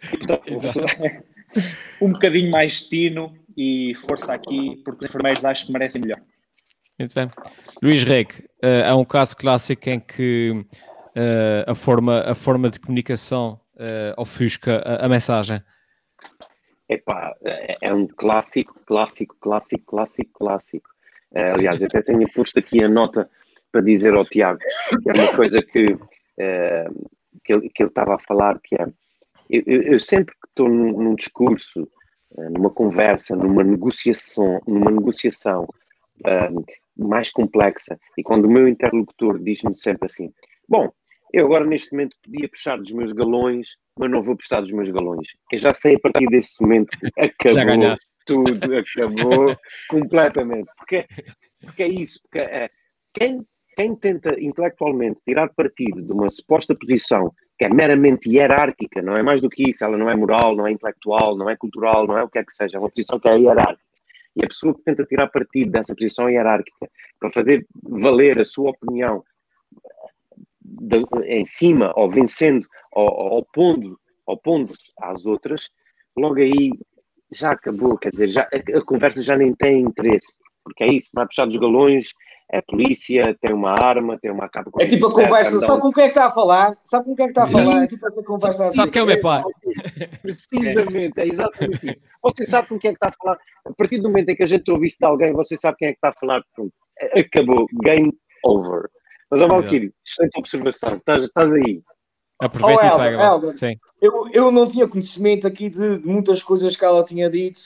um bocadinho mais destino e força aqui, porque os enfermeiros acho que merecem melhor. Muito bem. Luís Reg, uh, é um caso clássico em que uh, a, forma, a forma de comunicação uh, ofusca a, a mensagem. Epá, é, é um clássico, clássico, clássico, clássico, clássico. Uh, aliás, eu até tenho posto aqui a nota para dizer ao Tiago, que é uma coisa que, uh, que, ele, que ele estava a falar, que é, eu, eu sempre que estou num, num discurso, uh, numa conversa, numa negociação, numa negociação mais complexa, e quando o meu interlocutor diz-me sempre assim, bom, eu agora neste momento podia puxar dos meus galões, mas não vou puxar dos meus galões. Eu já sei a partir desse momento que acabou tudo, acabou completamente. Porque, porque é isso, porque é, quem, quem tenta intelectualmente tirar partido de uma suposta posição que é meramente hierárquica, não é mais do que isso, ela não é moral, não é intelectual, não é cultural, não é o que é que seja, é uma posição que é hierárquica. E a pessoa que tenta tirar partido dessa posição hierárquica para fazer valer a sua opinião de, em cima, ou vencendo, ou, opondo, opondo-se às outras, logo aí já acabou, quer dizer, já, a, a, conversa já nem tem interesse, porque é isso, vai puxar dos galões, é polícia, tem uma arma, tem uma capa. É tipo a conversa, então... sabe com quem é que está a falar? Sabe com quem é que está a falar? É tipo essa conversa assim. Sabe quem é o meu pai? Precisamente, é exatamente isso. Você sabe com quem é que está a falar. A partir do momento em que a gente ouve isso de alguém, você sabe quem é que está a falar. Pronto, acabou, game over. Mas, ó Valkyrie, excelente observação, estás, estás aí. Aproveita oh, e pega. Elder, Sim. Eu, eu não tinha conhecimento aqui de, de, muitas coisas que ela tinha dito,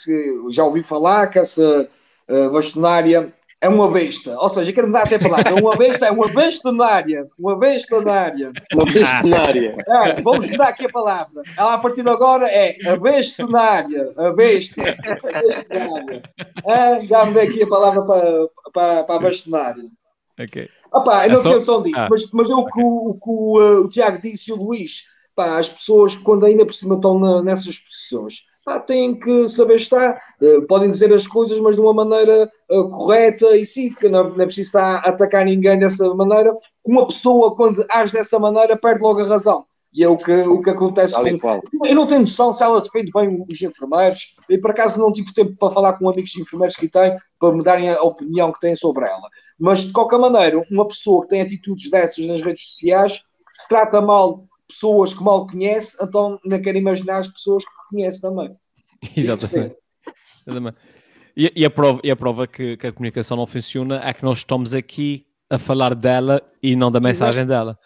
já ouvi falar que essa uh, bastonária é uma besta, ou seja, quero mudar até a palavra, uma besta é uma bastonária, uma bastonária. Uma bastonária. É, vamos mudar aqui a palavra. Ela a partir de agora é a bastonária, a besta. A bastonária. É, já mudei aqui a palavra para, para, para a bastonária. Ok. Opa, eu não é só... tenho som disso, ah. mas, mas é o que, o, o, que o, uh, o Tiago disse e o Luís, pá, as pessoas, quando ainda por cima estão na, nessas posições, pá, têm que saber estar, uh, podem dizer as coisas, mas de uma maneira uh, correta e cívica, não, não é preciso estar a atacar ninguém dessa maneira. Uma pessoa, quando age dessa maneira, perde logo a razão. E é o que, o que acontece. Com... Eu não tenho noção se ela defende bem os enfermeiros. E por acaso não tive tempo para falar com amigos enfermeiros que têm, para me darem a opinião que têm sobre ela. Mas, de qualquer maneira, uma pessoa que tem atitudes dessas nas redes sociais, se trata mal pessoas que mal conhece, então não quero imaginar as pessoas que conhece também. Exatamente. E, e, a prova, e a prova que, que, a comunicação não funciona é que nós estamos aqui a falar dela e não da mensagem Exato. dela.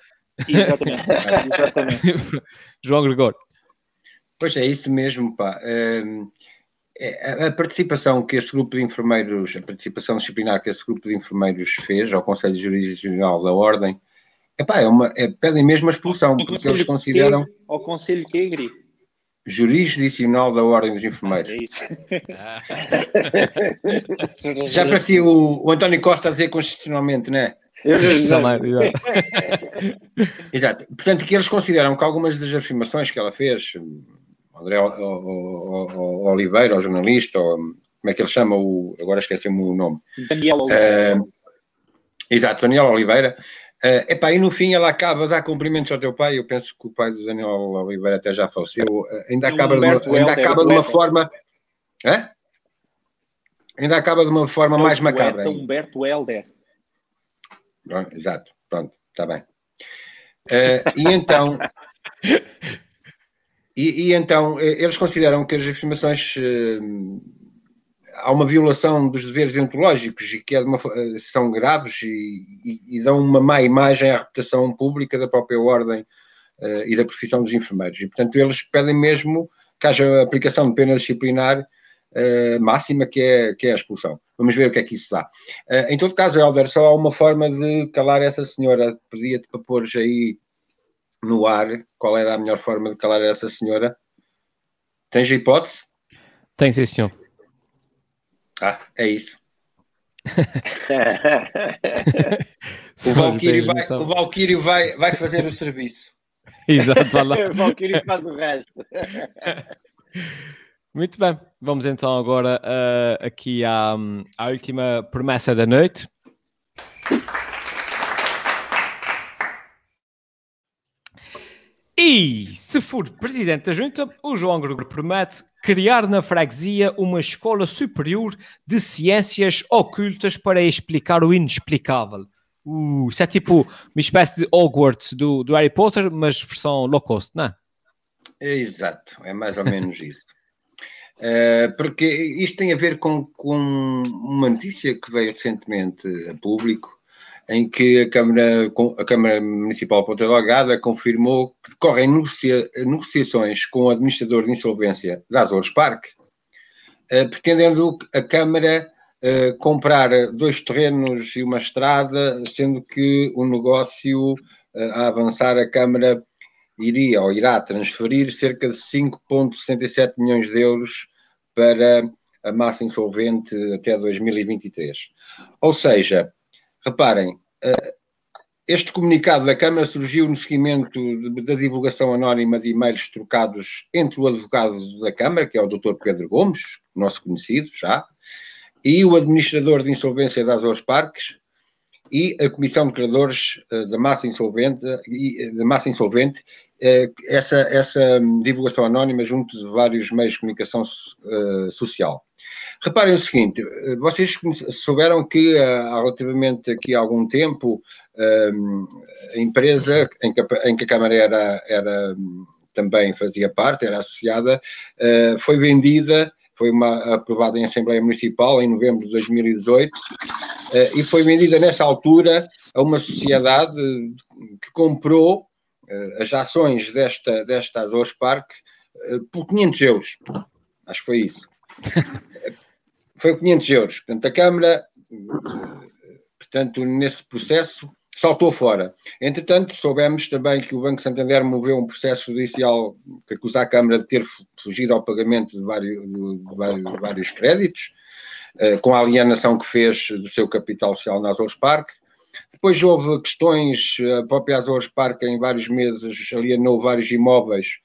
Exatamente. Exatamente. João Gregor. Pois é, isso mesmo, pá. Um é, a participação que esse grupo de enfermeiros, a participação disciplinar que esse grupo de enfermeiros fez ao Conselho Jurisdicional da Ordem, epá, é uma, é, pedem mesmo a expulsão, porque eles consideram. Que, ao Conselho que, Gri? Jurisdicional da Ordem dos Enfermeiros. É isso. Já parecia o, o António Costa a dizer constitucionalmente, não é? Exato. Exato. Portanto, que eles consideram que algumas das afirmações que ela fez, André Oliveira, o jornalista, ou como como é que ele chama, o, agora esqueci-me o nome. Daniel Oliveira. Uh, exato, Daniel Oliveira. Uh, epá, e no fim ela acaba a dar cumprimentos ao teu pai. Eu penso que o pai do Daniel Oliveira até já faleceu. Uh, ainda acaba, de uma, ainda acaba de uma forma. Hã? Ainda acaba de uma forma mais macabra. Humberto Helder. Pronto, exato, pronto, está bem. Uh, e então. e, e, então, eles consideram que as afirmações há uma violação dos deveres deontológicos e que é uma, são graves e, e, e, dão uma má imagem à reputação pública da própria ordem uh, e da profissão dos enfermeiros. E, portanto, eles pedem mesmo que haja aplicação de pena disciplinar uh, máxima, que é, que é a expulsão. Vamos ver o que é que isso dá. Uh, em todo caso, Helder, só há uma forma de calar essa senhora. Pedia-te para pôres aí no ar qual era a melhor forma de calar essa senhora. Tens a hipótese? Tem, sim, senhor. Ah, é isso. o Valkyrie, vai, o Valkyrie vai, vai fazer o serviço. Exato, vai lá. o Valkyrie faz o resto. Muito bem, vamos então agora uh, aqui à, à última promessa da noite. E se for presidente da junta, o João Gregor promete criar na freguesia uma escola superior de ciências ocultas para explicar o inexplicável. Uh, isso é tipo uma espécie de Hogwarts do, do Harry Potter, mas versão low cost, não é? exato, é mais ou menos isso. Uh, porque isto tem a ver com, com uma notícia que veio recentemente a público em que a Câmara, a Câmara Municipal de Ponta Delgada confirmou que decorrem negocia, negociações com o administrador de insolvência da Azores Parque, eh, pretendendo a Câmara eh, comprar dois terrenos e uma estrada, sendo que o negócio eh, a avançar a Câmara iria ou irá transferir cerca de 5,67 milhões de euros para a massa insolvente até 2023. Ou seja, Reparem, eh, este comunicado da Câmara surgiu no seguimento da divulgação anónima de e-mails trocados entre o advogado da Câmara, que é o Dr. Pedro Gomes, nosso conhecido já, e o administrador de insolvência das Azores Parques e a Comissão de Credores eh, da Massa Insolvente, eh, da massa insolvente essa, essa divulgação anónima junto de vários meios de comunicação social. Reparem o seguinte, eh, vocês souberam que eh, há relativamente aqui algum tempo eh, a empresa em que em que a Câmara era, era, também fazia parte, era associada, foi vendida, foi uma, aprovada em Assembleia Municipal em novembro de 2018 e foi vendida nessa altura a uma sociedade que comprou as ações desta, desta Azores Park por 500 euros. Acho que foi isso. foi 500 euros. Portanto, a Câmara, portanto, nesse processo, saltou fora. Entretanto, soubemos também que o Banco Santander moveu um processo judicial que acusa a Câmara de ter fugido ao pagamento de vários, de vários, de vários créditos, uh, com a alienação que fez do seu capital social na Azores Parque. Depois houve questões, a própria Azores Parque em vários meses alienou vários imóveis,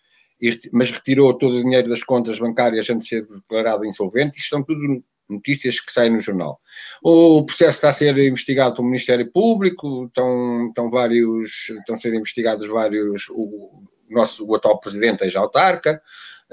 mas retirou todo o dinheiro das contas bancárias antes de ser declarado insolvente. Isto são tudo notícias que saem no jornal. O processo está a ser investigado pelo Ministério Público, estão, estão vários, estão a ser investigados vários, o nosso, o atual presidente, a autarca,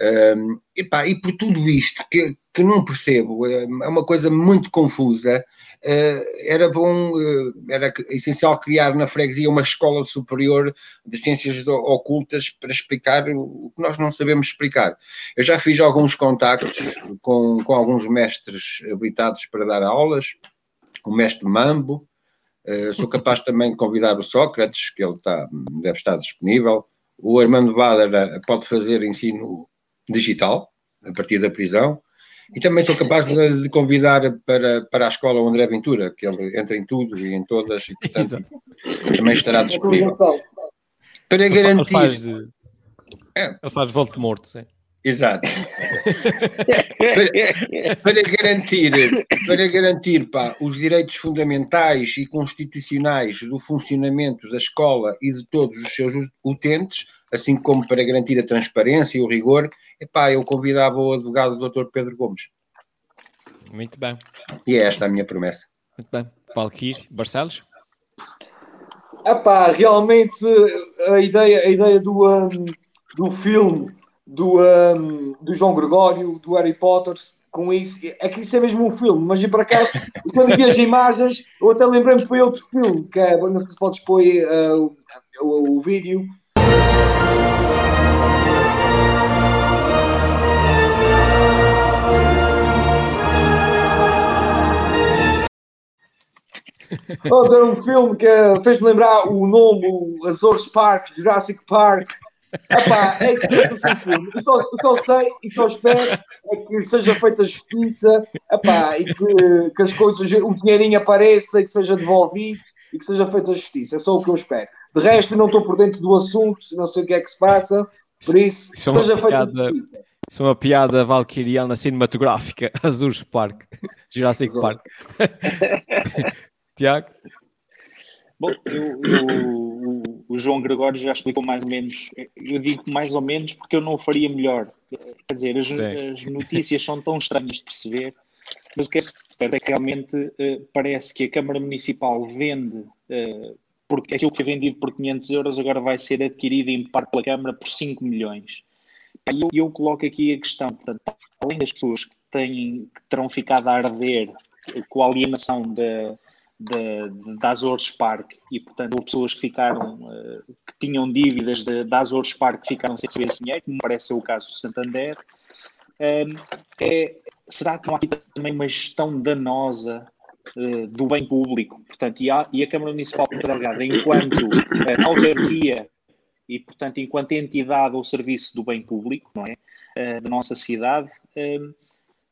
um, e, pá, e por tudo isto que, que não percebo, é uma coisa muito confusa, uh, era bom, uh, era essencial criar na freguesia uma escola superior de ciências ocultas para explicar o que nós não sabemos explicar. Eu já fiz alguns contactos com, com alguns mestres habilitados para dar aulas, o mestre Mambo, uh, sou capaz também de convidar o Sócrates, que ele está, deve estar disponível, o Armando Vader pode fazer ensino digital, a partir da prisão, e também sou capaz de, de, convidar para, para a escola o André Ventura, que ele entra em tudo e em todas, e portanto também estará disponível. Para garantir. Ele faz, de... é. ele faz Voldemort, sim. Exato. para, para, garantir, para garantir pá, os direitos fundamentais e constitucionais do funcionamento da escola e de todos os seus utentes, assim como para garantir a transparência e o rigor, epá, eu convidava o advogado Dr. Pedro Gomes. Muito bem. E é esta a minha promessa. Muito bem. Valkyrie, Barcelos? Epá, realmente a ideia, a ideia do, um, do filme do, um, do João Gregório, do Harry Potter, com isso, é que isso é mesmo um filme, mas por acaso, quando vi as imagens, eu até lembrei-me que foi outro filme, que é, não sei se podes pôr uh, o, o vídeo. Oh, tem um filme que fez-me lembrar o nome, o Azores Park, Jurassic Park. Epá, é que esse é. Eu só, só sei e só espero é que seja feita justiça epá, e que, que as coisas, o dinheirinho apareça e que seja devolvido e que seja feita justiça. É só o que eu espero. De resto, não estou por dentro do assunto, não sei o que é que se passa, por isso, isso seja feita justiça. Isso é uma piada valquiriana cinematográfica. Azures Park, Jurassic Park. Tiago? Bom, eu, eu, o João Gregório já explicou mais ou menos, eu digo mais ou menos porque eu não faria melhor. Quer dizer, as, as notícias são tão estranhas de perceber, mas o que é certo é que realmente uh, parece que a Câmara Municipal vende, uh, porque aquilo que foi vendido por 500 euros agora vai ser adquirido em parte pela Câmara por 5 milhões. E eu, eu, coloco aqui a questão, portanto, além das pessoas que, têm, que terão ficado a arder com a alienação da da Azores Park e, portanto, houve pessoas que ficaram, uh, que tinham dívidas da Azores Park que ficaram sem receber esse dinheiro, como parece ser o caso do Santander. Um, é, será que não há aqui também uma gestão danosa uh, do bem público? Portanto, e a, e a Câmara Municipal de enquanto uh, autarquia e, portanto, enquanto entidade ao serviço do bem público, não é? Da nossa cidade,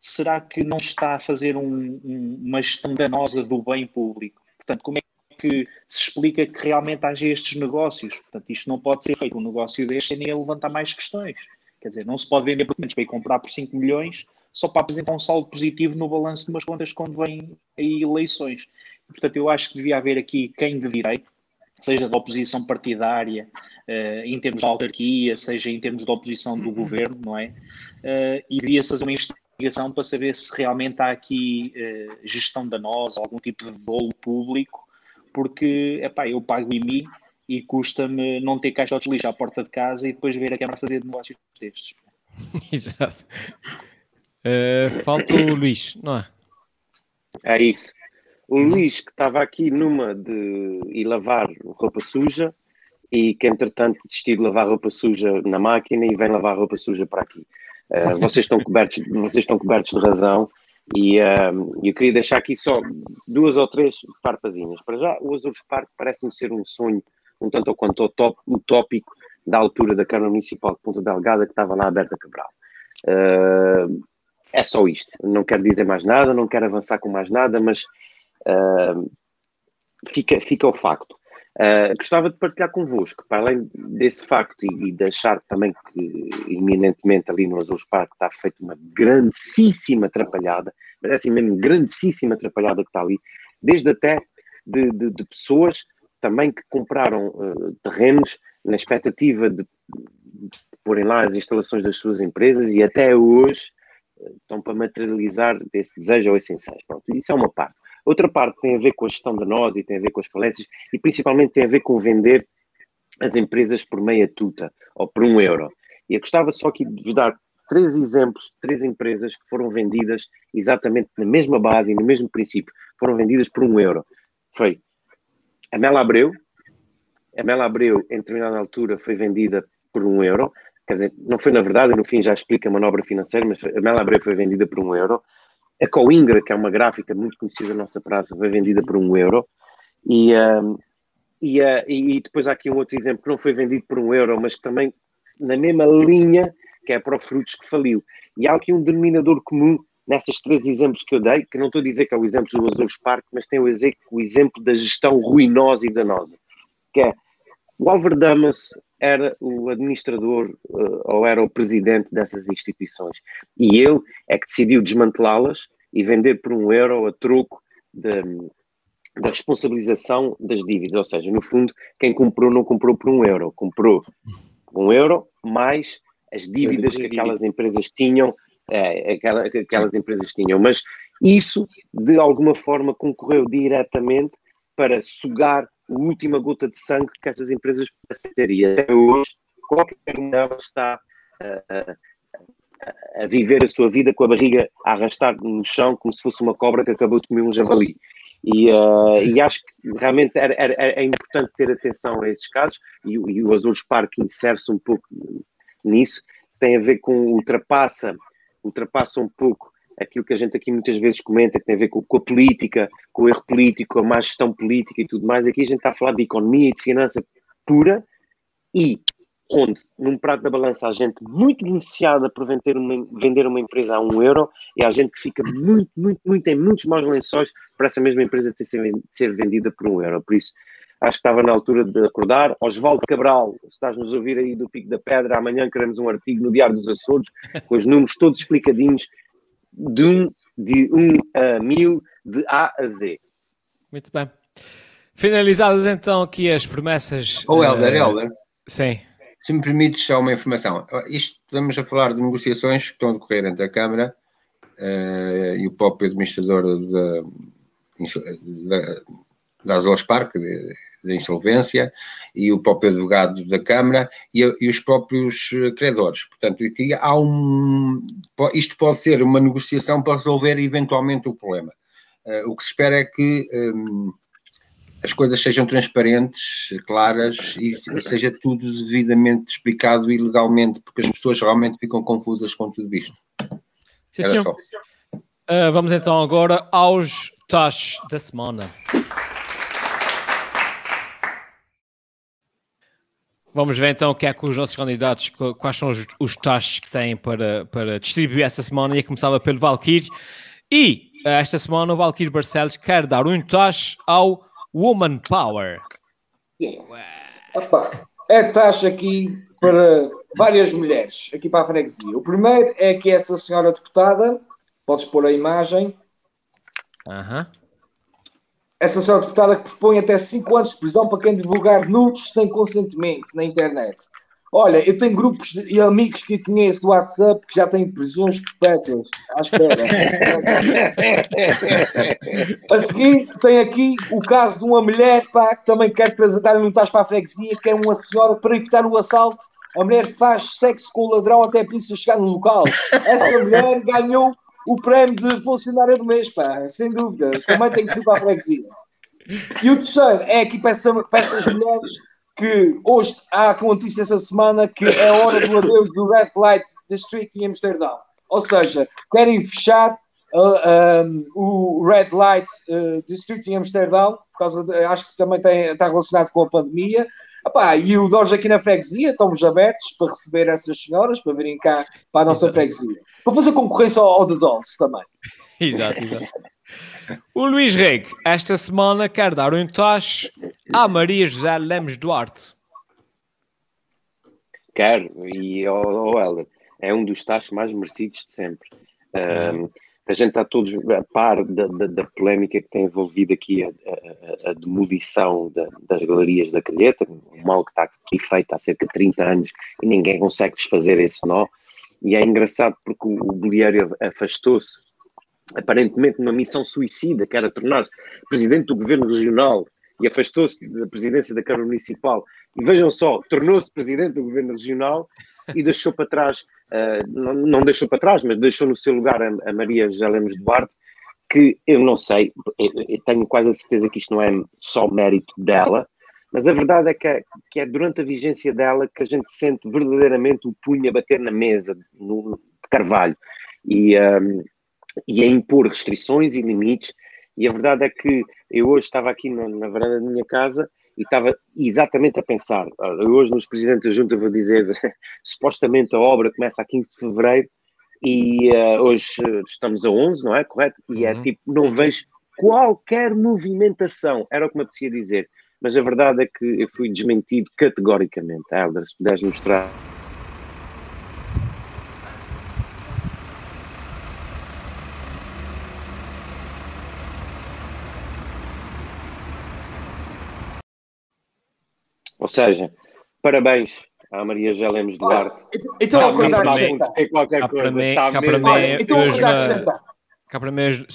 será que não está a fazer um, um, uma gestão danosa do bem público? Portanto, como é que se explica que realmente haja estes negócios? Portanto, isto não pode ser feito um negócio deste sem ele levantar mais questões. Quer dizer, não se pode vender documentos para ir comprar por 5 milhões só para apresentar um saldo positivo no balanço de umas contas quando vêm aí eleições. Portanto, eu acho que devia haver aqui quem de direito, seja da oposição partidária, uh, em termos de autarquia, seja em termos de oposição do governo, não é? Uh, e devia-se fazer uma investigação para saber se realmente há aqui uh, gestão danosa, algum tipo de bolo público, porque epá, eu pago em mim e custa-me não ter caixotes de lixo à porta de casa e depois ver a Câmara fazer negócios destes. Exato. Uh, falta o Luís, não é? É isso. O Luís que estava aqui numa de ir lavar roupa suja e que entretanto desistiu de lavar roupa suja na máquina e vem lavar roupa suja para aqui. Uh, vocês, estão cobertos, vocês estão cobertos de razão e uh, eu queria deixar aqui só duas ou três farpazinhas. Para já, o Azores Parque parece-me ser um sonho um tanto ou quanto utópico da altura da Câmara Municipal de Ponta Delgada que estava lá aberta a Cabral. Uh, é só isto. Não quero dizer mais nada, não quero avançar com mais nada, mas uh, fica, fica o facto. Uh, gostava de partilhar convosco, para além desse facto e, e também que iminentemente ali no Azul Parque está feita uma grandíssima atrapalhada, mas é assim mesmo, grandíssima atrapalhada que está ali, desde até de, de, de pessoas também que compraram uh, terrenos na expectativa de, de porem lá as instalações das suas empresas e até hoje uh, estão para materializar esse desejo ou esse ensejo. Pronto, isso é uma parte. Outra parte tem a ver com a gestão nós e tem a ver com as falências e principalmente tem a ver com vender as empresas por meia tuta ou por um euro. E eu gostava só aqui de vos dar três exemplos, três empresas que foram vendidas exatamente na mesma base e no mesmo princípio, foram vendidas por um euro. Foi a Mela Abreu, a Mela Abreu, em determinada altura, foi vendida por um euro. Quer dizer, não foi na verdade, no fim já explica a manobra financeira, mas a Mela Abreu foi vendida por um euro. A Coimbra, que é uma gráfica muito conhecida na nossa praça, foi vendida por um euro. E, um, e, uh, e depois há aqui um outro exemplo que não foi vendido por um euro, mas que também na mesma linha, que é para o Frutos que faliu. E há aqui um denominador comum nesses três exemplos que eu dei, que não estou a dizer que é o exemplo do Azores Park, mas tem o exemplo da gestão ruinosa e danosa, que é o Álvaro Damas era o administrador uh, ou era o presidente dessas instituições. E ele é que decidiu desmantelá-las e vender por um euro a troco de, da responsabilização das dívidas. Ou seja, no fundo, quem comprou não comprou por um euro, comprou um euro mais as dívidas que aquelas empresas tinham, é, aquela, que aquelas empresas tinham. Mas Isso, de alguma forma, concorreu diretamente para sugar última gota de sangue que essas empresas pudessem ter. E até hoje, qualquer uma delas está a, a, a, viver a sua vida com a barriga a arrastar no chão como se fosse uma cobra que acabou de comer um javali. E, uh, e acho que realmente é importante ter atenção a esses casos e, e o Azul Park insere-se um pouco nisso, tem a ver com ultrapassa, ultrapassa um pouco aquilo que a gente aqui muitas vezes comenta, que tem a ver com, com, a política, com o erro político, com a má gestão política e tudo mais. Aqui a gente está a falar de economia e de finança pura e onde, num prato da balança, há gente muito beneficiada por vender uma, vender uma empresa a um euro e há gente que fica muito, muito, muito, em muitos maus lençóis para essa mesma empresa ter ser vendida por um euro. Por isso, acho que estava na altura de acordar. Osvaldo Cabral, se estás-nos a ouvir aí do Pico da Pedra, amanhã queremos um artigo no Diário dos Açores, com os números todos explicadinhos, de um, de um a mil, de A a Z. Muito bem. Finalizadas então aqui as promessas. O oh, Helder, uh, Helder. Sim. Se me permites só uma informação. Isto estamos a falar de negociações que estão a decorrer entre a Câmara uh, e o próprio administrador da, da, da Azores Park, da insolvência, e o próprio advogado da Câmara e, e, os próprios credores. Portanto, há um. Isto pode ser uma negociação para resolver eventualmente o problema. Uh, o que se espera é que. Um, as coisas sejam transparentes, claras e, e, seja tudo devidamente explicado e legalmente, porque as pessoas realmente ficam confusas com tudo isto. Sim, senhor. Uh, vamos então agora aos taxas da semana. Vamos ver então o que é que os nossos candidatos, quais são os, os taxas que têm para, para distribuir esta semana. E começava pelo Valkyrie. E esta semana o Valkyrie Barcelos quer dar um taxa ao Woman Power. Yeah. Opa, é taxa aqui para várias mulheres, aqui para a freguesia. O primeiro é que essa senhora deputada, podes pôr a imagem. Aham. Uh -huh. Essa senhora deputada que propõe até 5 anos de prisão para quem divulgar nudes sem consentimento na internet. Olha, eu tenho grupos e amigos que conheço do WhatsApp que já têm prisões perpétuas à espera. a seguir, tem aqui o caso de uma mulher pá, que também quer apresentar um tacho para a freguesia, que é uma senhora para evitar o assalto. A mulher faz sexo com o ladrão até a polícia chegar no local. Essa mulher ganhou o prémio de funcionária do mês, pá, sem dúvida. Também tem que ir para a freguesia. E o terceiro é aqui para, essa, para essas mulheres que hoje há com notícia essa semana que é a hora do adeus do Red Light District em Amsterdão. Ou seja, querem fechar uh, um, o Red Light uh, District em Amsterdão, por causa de, acho que também tem, está relacionado com a pandemia. Epá, e o Dores aqui na freguesia, estamos abertos para receber essas senhoras, para virem cá para a nossa exato. freguesia. Para fazer concorrência ao, ao The Dolls também. Exato, exato. O Luís Reg, esta semana, quer dar um toche à Maria José Lemos Duarte. Quero, e ao oh, oh, Helder, é um dos taxos mais merecidos de sempre. Um, a gente está todos a par da, da, da, polémica que tem envolvido aqui a, a, a demolição da, das galerias da Calheta, um mal que está aqui feito há cerca de 30 anos e ninguém consegue desfazer esse nó. E é engraçado porque o, o afastou-se aparentemente numa missão suicida, que era tornar-se presidente do governo regional e afastou-se da presidência da Câmara Municipal. E vejam só, tornou-se presidente do governo regional e deixou para trás, uh, não, não, deixou para trás, mas deixou no seu lugar a, a Maria José Lemos Duarte, que eu não sei, eu, eu tenho quase a certeza que isto não é só mérito dela, mas a verdade é que, é que é durante a vigência dela que a gente sente verdadeiramente o punho a bater na mesa no, de Carvalho. E, um, e a impor restrições e limites. E a verdade é que eu hoje estava aqui na, na varanda da minha casa e estava exatamente a pensar. Eu hoje, nos presidentes da Junta, vou dizer: supostamente a obra começa a 15 de fevereiro e uh, hoje estamos a 11, não é? Correto? E é uhum. tipo, não vejo qualquer movimentação, era o que me apetecia dizer. Mas a verdade é que eu fui desmentido categoricamente. Helder, se puderes mostrar. Ou seja, parabéns à Maria Lemos Duarte. Então, uma coisa a acrescentar. Qualquer coisa. Para mim, então, uma coisa a acrescentar. Cá para mim, hoje,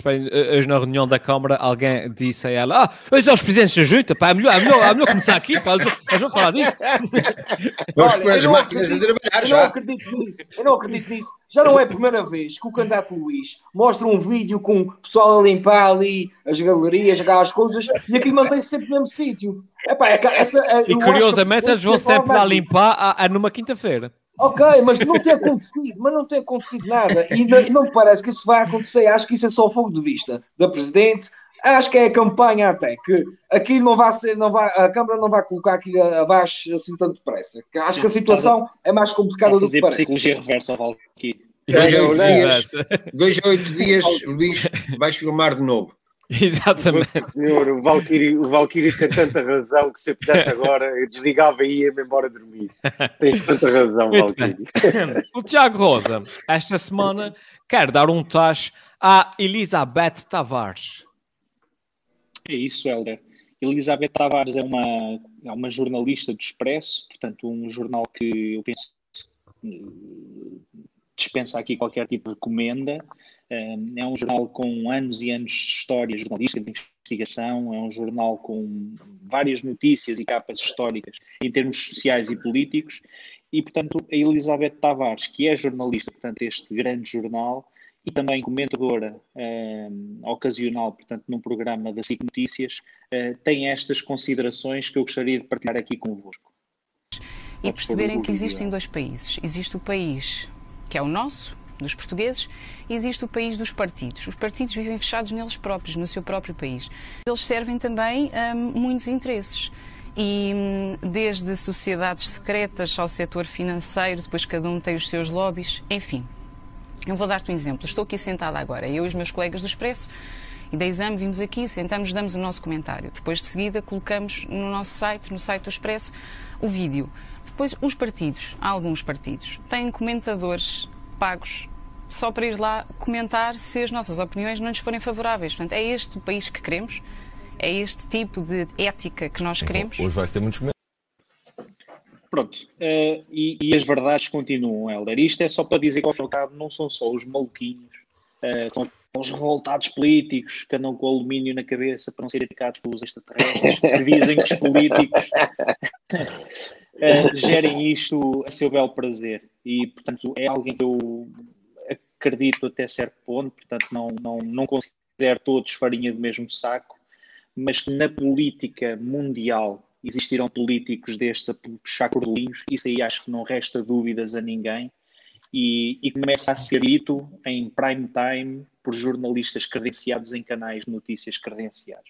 hoje na reunião da Câmara, alguém disse a ela: Ah, hoje os presidentes da junta, pá, é melhor, é melhor, é melhor começar aqui, pá, nós vamos falar disso. Vamos pôr as máquinas a trabalhar já. Eu não acredito nisso, eu não acredito nisso. Já não é a primeira vez que o candidato Luís mostra um vídeo com o pessoal a limpar ali as galerias, as coisas, e aquilo mantém-se sempre no mesmo sítio. É, e curiosamente eles vão sempre lá limpar a, a numa quinta-feira. Ok, mas não tem acontecido, mas não tem acontecido nada. E não, parece que isso vai acontecer. Acho que isso é só o fogo de vista da Presidente. Acho que é a campanha até, que aqui não vai ser, não vai, a Câmara não vai colocar aqui abaixo assim tanto depressa. Acho que a situação é mais complicada do que parece. psicologia reversa ao Valkyrie. Dois a oito dias, dois a oito dias, Luís, vais filmar de novo. Exatamente. Senhor, o Valkyrie, o Valkyrie tem tanta razão que se eu pudesse agora, eu desligava e ia-me embora dormir. Tens tanta razão, Muito Valkyrie. Bem. O Tiago Rosa, esta semana, quer dar um tacho à Elizabeth Tavares. É isso, Helder. Elizabeth Tavares é uma, é uma jornalista do Expresso, portanto, um jornal que eu penso dispensa aqui qualquer tipo de recomenda. É um jornal com anos e anos de história jornalística, de investigação, é um jornal com várias notícias e capas históricas em termos sociais e políticos. E, portanto, a Elizabeth Tavares, que é jornalista, portanto, este grande jornal, e também comentadora ocasional, portanto, num programa da SIC Notícias, uh, tem estas considerações que eu gostaria de partilhar aqui convosco. E perceberem que existem dois países. Existe o país que é o nosso, dos portugueses, existe o país dos partidos. Os partidos vivem fechados neles próprios, no seu próprio país. Eles servem também a muitos interesses. E hum, desde sociedades secretas ao setor financeiro, depois cada um tem os seus lobbies, enfim. Eu vou dar-te um exemplo. Estou aqui sentada agora, eu e os meus colegas do Expresso, e da Exame vimos aqui, sentamos, damos o nosso comentário. Depois de seguida colocamos no nosso site, no site do Expresso, o vídeo. Depois, os partidos, alguns partidos, têm comentadores pagos só para ir lá comentar se as nossas opiniões não lhes forem favoráveis. Portanto, é este o país que queremos? É este tipo de ética que nós queremos? Hoje vai ter muitos Pronto, uh, e, e, as verdades continuam, Helder. Isto é só para dizer que, ao cabo, não são só os maluquinhos, uh, são os revoltados políticos que andam com alumínio na cabeça para não serem atacados pelos extraterrestres, que dizem que os políticos uh, gerem isto a seu belo prazer. E, portanto, é alguém que eu acredito até certo ponto, portanto, não, não, não considero todos farinha do mesmo saco, mas que na política mundial existiram políticos destes a puxar cordelinhos, isso aí acho que não resta dúvidas a ninguém. E, e, começa a ser dito em prime time por jornalistas credenciados em canais de notícias credenciados.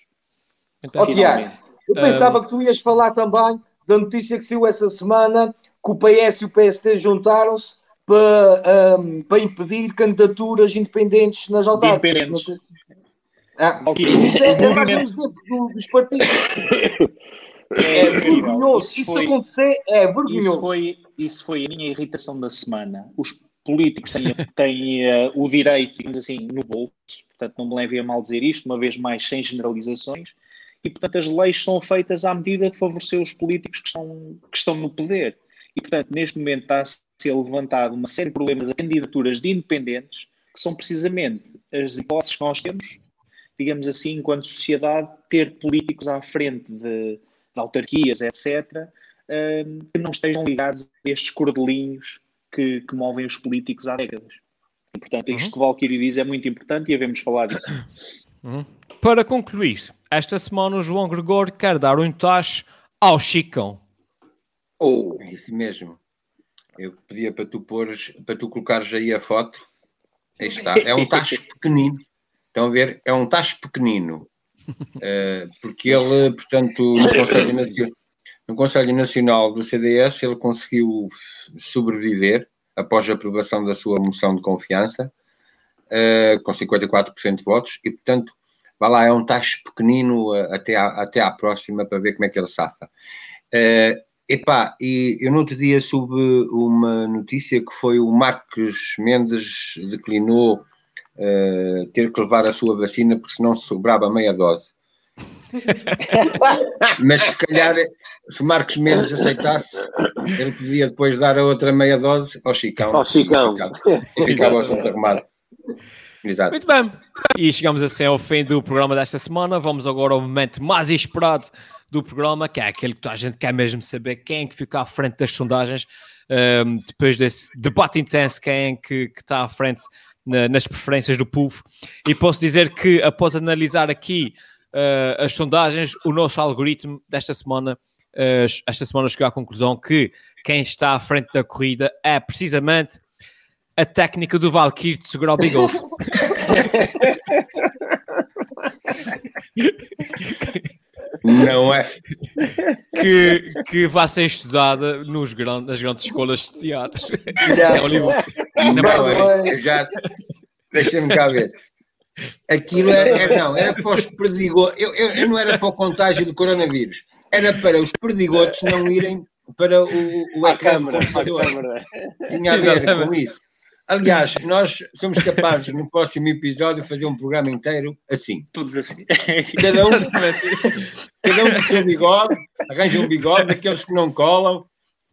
Então, oh, Tiago, eu pensava um... que tu ias falar também da notícia que saiu essa semana que o PS e o PSD juntaram-se para, um, para impedir candidaturas independentes nas autárquicas. Se... Ah, isso é, é mais um exemplo dos partidos. É, é vergonhoso. Isso, isso foi, acontecer é vergonhoso. Isso foi, isso foi a minha irritação da semana. Os políticos têm, têm uh, o direito, digamos assim, no bolso, portanto não me levem a mal dizer isto, uma vez mais sem generalizações, e, portanto, as leis são feitas à medida de favorecer os políticos que estão, que estão no poder. E, portanto, neste momento está a ser levantado uma série de problemas a candidaturas de independentes, que são precisamente as hipóteses que nós temos, digamos assim, enquanto sociedade, ter políticos à frente de, de autarquias, etc., um, que não estejam ligados a estes cordelinhos que, que movem os políticos há décadas. E, portanto, isto uhum. que o Valkyrie diz é muito importante e havemos falar disso. Uhum. Para concluir, esta semana o João Gregor quer dar um tacho ao Chicão. Oh. É isso mesmo. Eu pedia para tu pôres, para tu colocares aí a foto. Aí está. É um tacho pequenino. Estão a ver? É um tacho pequenino. Uh, porque ele, portanto, no Conselho, Nacional, no Conselho Nacional do CDS, ele conseguiu sobreviver após a aprovação da sua moção de confiança, uh, com 54% de votos, e, portanto, vá lá, é um tacho pequenino uh, até, à, até à próxima para ver como é que ele safa. Uh, epá, e eu no outro dia soube uma notícia que foi o Marcos Mendes declinou uh, ter que levar a sua vacina porque senão sobrava meia dose. Mas se calhar, se o Marcos Mendes aceitasse, ele podia depois dar a outra meia dose ao Chicão. Ao Chicão. E ficava o assunto arrumado. Exato. Muito bem. E chegamos assim ao fim do programa desta semana. Vamos agora ao momento mais esperado do programa, que é aquele que a gente quer mesmo saber quem é que fica à frente das sondagens. Um, depois desse debate intenso, quem é que, que está à frente na, nas preferências do povo. E posso dizer que, após analisar aqui uh, as sondagens, o nosso algoritmo desta semana, uh, esta semana chegou à conclusão que quem está à frente da corrida é precisamente a técnica do Valkyrie de segurar o bigode. Não é? que, que vai ser estudada nos grandes, nas grandes escolas de teatro. Já. É Hollywood. Não, é, já. Deixa-me cá ver. Aquilo era, não, era para os perdigotos. Eu, eu, eu não era para o contágio do coronavírus, era para os perdigotos não irem para o, o ecrã do computador. Tinha a ver com Exatamente. isso. Aliás, nós somos capazes no próximo episódio fazer um programa inteiro assim. Tudo assim. Cada um, cada um com o seu bigode, arranja um bigode, daqueles que não colam.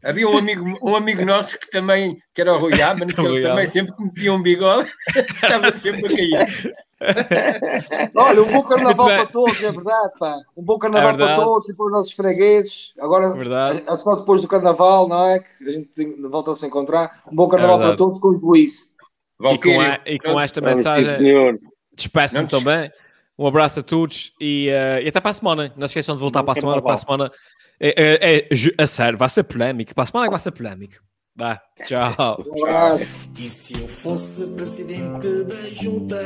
Havia um amigo, um amigo nosso que também, que era o Rui Aman, que ele também sempre que metia um bigode, estava sempre a cair. Olha, um bom carnaval para todos, é verdade, pá. Um bom carnaval É para todos e para os nossos fregueses. Agora, Verdade. é só depois do carnaval, não é? Que a gente tem- volta a se encontrar. Um bom carnaval É para todos com juízo. E com, a- e com esta mensagem, despeço-me te- também. Um abraço a todos e, eh, e até para a semana. Não se esqueçam de voltar para a semana. Para a semana é, é, é a sério, vai ser polémico. Para a semana é que vai ser polémico. Vá, tchau. E se eu fosse presidente da junta,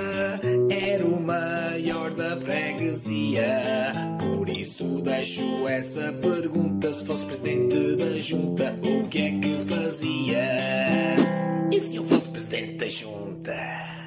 era o maior da freguesia. Por isso deixo essa pergunta: se fosse presidente da junta, o que é que fazia? E se eu fosse presidente da junta?